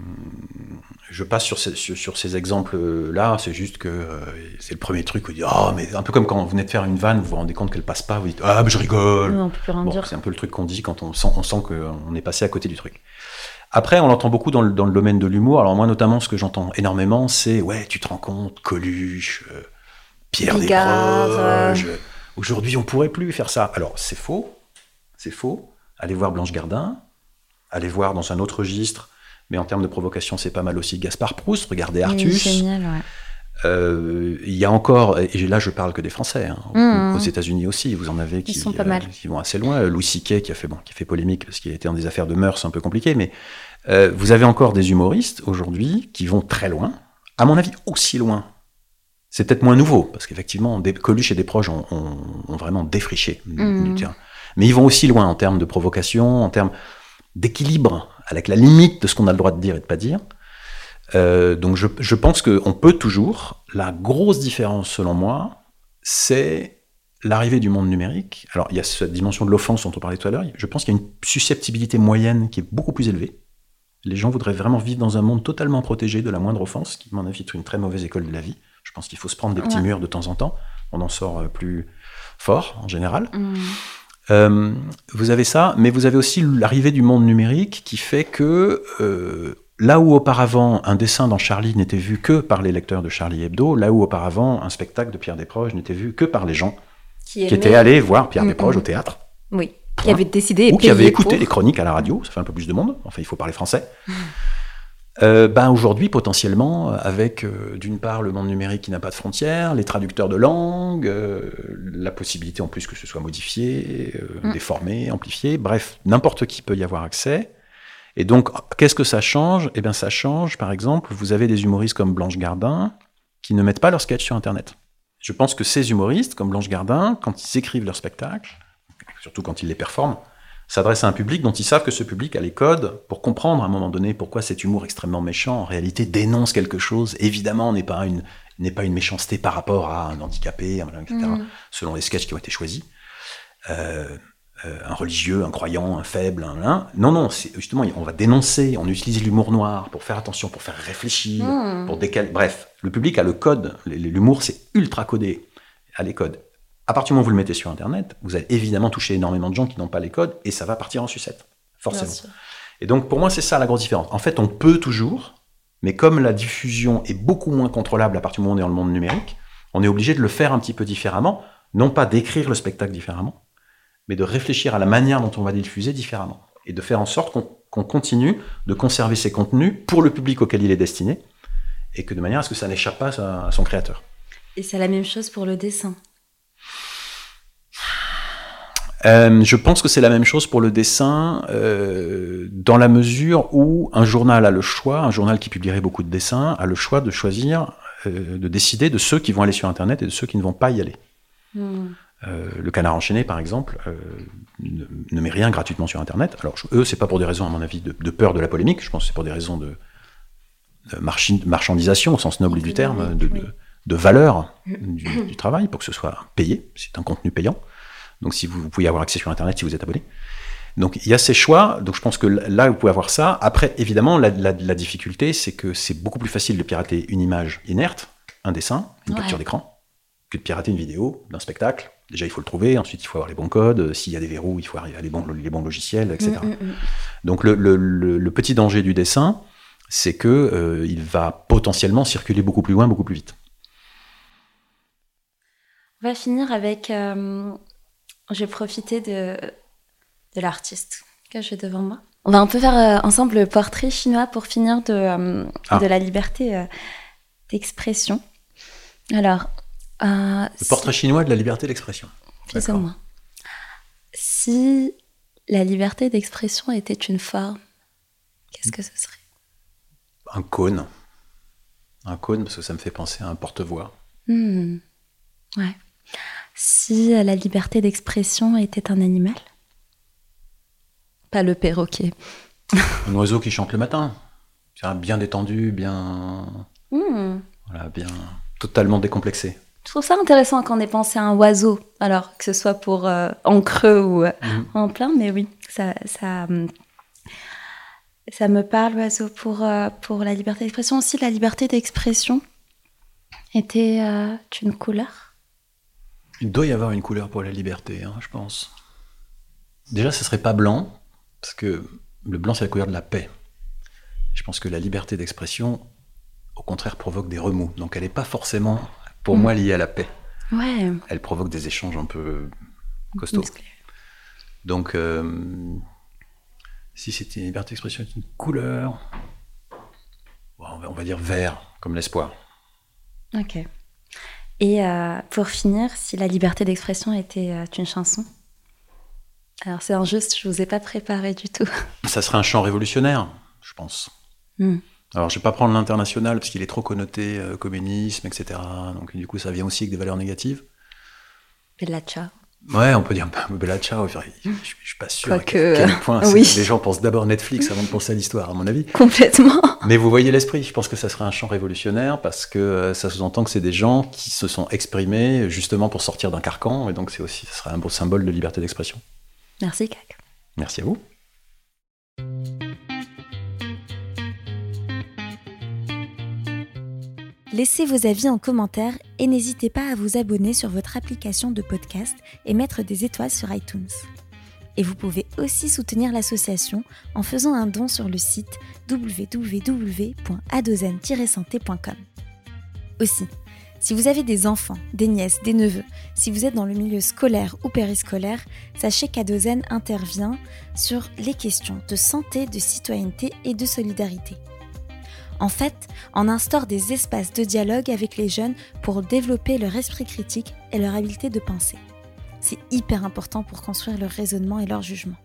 Speaker 5: je passe sur ces, sur, ces exemples-là, c'est juste que euh, c'est le premier truc où on dit Ah, mais un peu comme quand vous venez de faire une vanne, vous vous rendez compte qu'elle passe pas, vous dites Ah, mais je rigole.
Speaker 4: Non, on peut plus rien
Speaker 5: C'est un peu le truc qu'on dit quand on sent, on sent qu'on est passé à côté du truc. Après, on l'entend beaucoup dans le, dans le, domaine de l'humour. Alors moi, notamment, ce que j'entends énormément, c'est ouais, tu te rends compte, Coluche, euh, Pierre Desproges. Euh. Aujourd'hui, on pourrait plus faire ça. Alors c'est faux, c'est faux. Allez voir Blanche Gardin, allez voir dans un autre registre, mais en termes de provocation, c'est pas mal aussi Gaspard Proust. Regardez Artus.
Speaker 4: génial, ouais.
Speaker 5: Euh, il y a encore, et là je parle que des Français, hein, mmh. aux États-Unis aussi, vous en avez qui,
Speaker 4: sont pas mal.
Speaker 5: qui vont assez loin. Louis C.K. qui a fait bon, qui a fait polémique parce qu'il était dans des affaires de mœurs un peu compliquées, mais euh, vous avez encore des humoristes aujourd'hui qui vont très loin, à mon avis aussi loin. C'est peut-être moins nouveau parce qu'effectivement, Coluche et des proches ont, vraiment défriché mmh. Mais ils vont aussi loin en termes de provocation, en termes d'équilibre avec la limite de ce qu'on a le droit de dire et de pas dire. Euh, donc je, je pense qu'on peut toujours. La grosse différence, selon moi, c'est l'arrivée du monde numérique. Alors il y a cette dimension de l'offense dont on parlait tout à l'heure. Je pense qu'il y a une susceptibilité moyenne qui est beaucoup plus élevée. Les gens voudraient vraiment vivre dans un monde totalement protégé de la moindre offense, qui, à mon avis, est une très mauvaise école de la vie. Je pense qu'il faut se prendre des petits murs de temps en temps. On en sort euh, plus fort, en général. Mmh. Euh, vous avez ça, mais vous avez aussi l'arrivée du monde numérique qui fait que euh, Là où auparavant un dessin dans Charlie n'était vu que par les lecteurs de Charlie Hebdo, là où auparavant un spectacle de Pierre Desproges n'était vu que par les gens qui, étaient allés voir Pierre Desproges au théâtre.
Speaker 4: Oui, qui avaient décidé.
Speaker 5: Ou qui avaient écouté les chroniques à la radio, ça fait un peu plus de monde, enfin il faut parler français. Euh, ben aujourd'hui, potentiellement, avec euh, d'une part le monde numérique qui n'a pas de frontières, les traducteurs de langue, euh, la possibilité en plus que ce soit modifié, mm. déformé, amplifié, bref, n'importe qui peut y avoir accès. Et donc, qu'est-ce que ça change? Eh bien, ça change, par exemple, vous avez des humoristes comme Blanche Gardin qui ne mettent pas leur sketch sur Internet. Je pense que ces humoristes, comme Blanche Gardin, quand ils écrivent leur spectacle, surtout quand ils les performent, s'adressent à un public dont ils savent que ce public a les codes pour comprendre à un moment donné pourquoi cet humour extrêmement méchant, en réalité, dénonce quelque chose. Évidemment, n'est pas une, n'est pas une méchanceté par rapport à un handicapé, etc., mmh. selon les sketchs qui ont été choisis. Euh, un religieux, un croyant, un faible, un, Non, non, c'est justement, on va dénoncer, on utilise l'humour noir pour faire attention, pour faire réfléchir, hmm. pour décaler. Bref, le public a le code. L'humour, c'est ultra codé à les codes. À partir du moment où vous le mettez sur Internet, vous allez évidemment toucher énormément de gens qui n'ont pas les codes et ça va partir en sucette, forcément. Et donc, pour moi, c'est ça la grosse différence. En fait, on peut toujours, mais comme la diffusion est beaucoup moins contrôlable à partir du moment où on est dans le monde numérique, on est obligé de le faire un petit peu différemment, non pas d'écrire le spectacle différemment, mais de réfléchir à la manière dont on va diffuser différemment. Et de faire en sorte qu'on continue de conserver ces contenus pour le public auquel il est destiné, et que de manière à ce que ça n'échappe pas à, son créateur.
Speaker 4: Et c'est la même chose pour le dessin
Speaker 5: euh, je pense que c'est la même chose pour le dessin, euh, dans la mesure où un journal a le choix, un journal qui publierait beaucoup de dessins, a le choix de choisir, euh, de décider de ceux qui vont aller sur Internet et de ceux qui ne vont pas y aller. Hmm. le canard enchaîné, par exemple, ne, met rien gratuitement sur Internet. Alors, eux, c'est pas pour des raisons, à mon avis, de, peur de la polémique. Je pense que c'est pour des raisons de, marchandisation, au sens noble du terme, de, valeur du, travail, pour que ce soit payé. C'est un contenu payant. Donc, si vous, pouvez avoir accès sur Internet si vous êtes abonné. Donc, il y a ces choix. Donc, je pense que là, vous pouvez avoir ça. Après, évidemment, la, difficulté, c'est que c'est beaucoup plus facile de pirater une image inerte, un dessin, une capture d'écran, que de pirater une vidéo d'un spectacle déjà il faut le trouver, ensuite il faut avoir les bons codes, s'il y a des verrous, il faut arriver à les bons, les bons logiciels, etc. Mm, mm, mm. Donc le, petit danger du dessin, c'est que euh, il va potentiellement circuler beaucoup plus loin, beaucoup plus vite.
Speaker 4: On va finir avec. Euh, j'ai profité de, de l'artiste que j'ai devant moi. On va un peu faire euh, ensemble le portrait chinois pour finir de, ah. de la liberté d'expression. Alors,
Speaker 5: euh, le portrait chinois de la liberté d'expression.
Speaker 4: Plus ou moins. Si la liberté d'expression était une forme, qu'est-ce que ce serait?
Speaker 5: Un cône. Un cône, parce que ça me fait penser à un porte-voix.
Speaker 4: Hmm. Ouais. Si la liberté d'expression était un animal? Pas le perroquet.
Speaker 5: un oiseau qui chante le matin. Bien détendu, bien. Hmm. Voilà, bien. Totalement décomplexé.
Speaker 4: Je trouve ça intéressant quand on ait pensé à un oiseau, alors que ce soit pour euh, en creux ou euh, mhm. en plein, mais oui, ça, ça, ça me parle, l'oiseau, pour, euh, pour la liberté d'expression. Aussi, la liberté d'expression était une couleur
Speaker 5: Il doit y avoir une couleur pour la liberté, hein, je pense. Déjà, ce serait pas blanc, parce que le blanc, c'est la couleur de la paix. Je pense que la liberté d'expression, au contraire, provoque des remous. Donc, elle n'est pas forcément pour mm. moi liée à la paix.
Speaker 4: Ouais.
Speaker 5: Elle provoque des échanges un peu costauds. Donc, euh, si c'était une liberté d'expression, une couleur, on va, dire vert, comme l'espoir.
Speaker 4: Ok. Et euh, pour finir, si la liberté d'expression était euh, une chanson? Alors c'est injuste, je ne vous ai pas préparé du tout.
Speaker 5: Ça serait un chant révolutionnaire, je pense. Mm. Alors, je vais pas prendre l'international parce qu'il est trop connoté euh, communisme, etc. Donc, du coup, ça vient aussi avec des valeurs négatives.
Speaker 4: Bella ciao.
Speaker 5: Ouais, on peut dire Bella ciao. Je, ne suis pas sûr à quel, point les gens pensent d'abord Netflix avant de penser à l'histoire, à mon avis.
Speaker 4: Complètement.
Speaker 5: Mais vous voyez l'esprit. Je pense que ça serait un champ révolutionnaire parce que euh, ça sous-entend que c'est des gens qui se sont exprimés justement pour sortir d'un carcan. Et donc, c'est aussi, ça serait un beau symbole de liberté d'expression.
Speaker 4: Merci, Kak.
Speaker 5: Merci à vous.
Speaker 4: Laissez vos avis en commentaire et n'hésitez pas à vous abonner sur votre application de podcast et mettre des étoiles sur iTunes. Et vous pouvez aussi soutenir l'association en faisant un don sur le site www.adozen-santé.com. Aussi, si vous avez des enfants, des nièces, des neveux, si vous êtes dans le milieu scolaire ou périscolaire, sachez qu'Adozen intervient sur les questions de santé, de citoyenneté et de solidarité. En fait, on instaure des espaces de dialogue avec les jeunes pour développer leur esprit critique et leur habileté de penser. C'est hyper important pour construire leur raisonnement et leur jugement.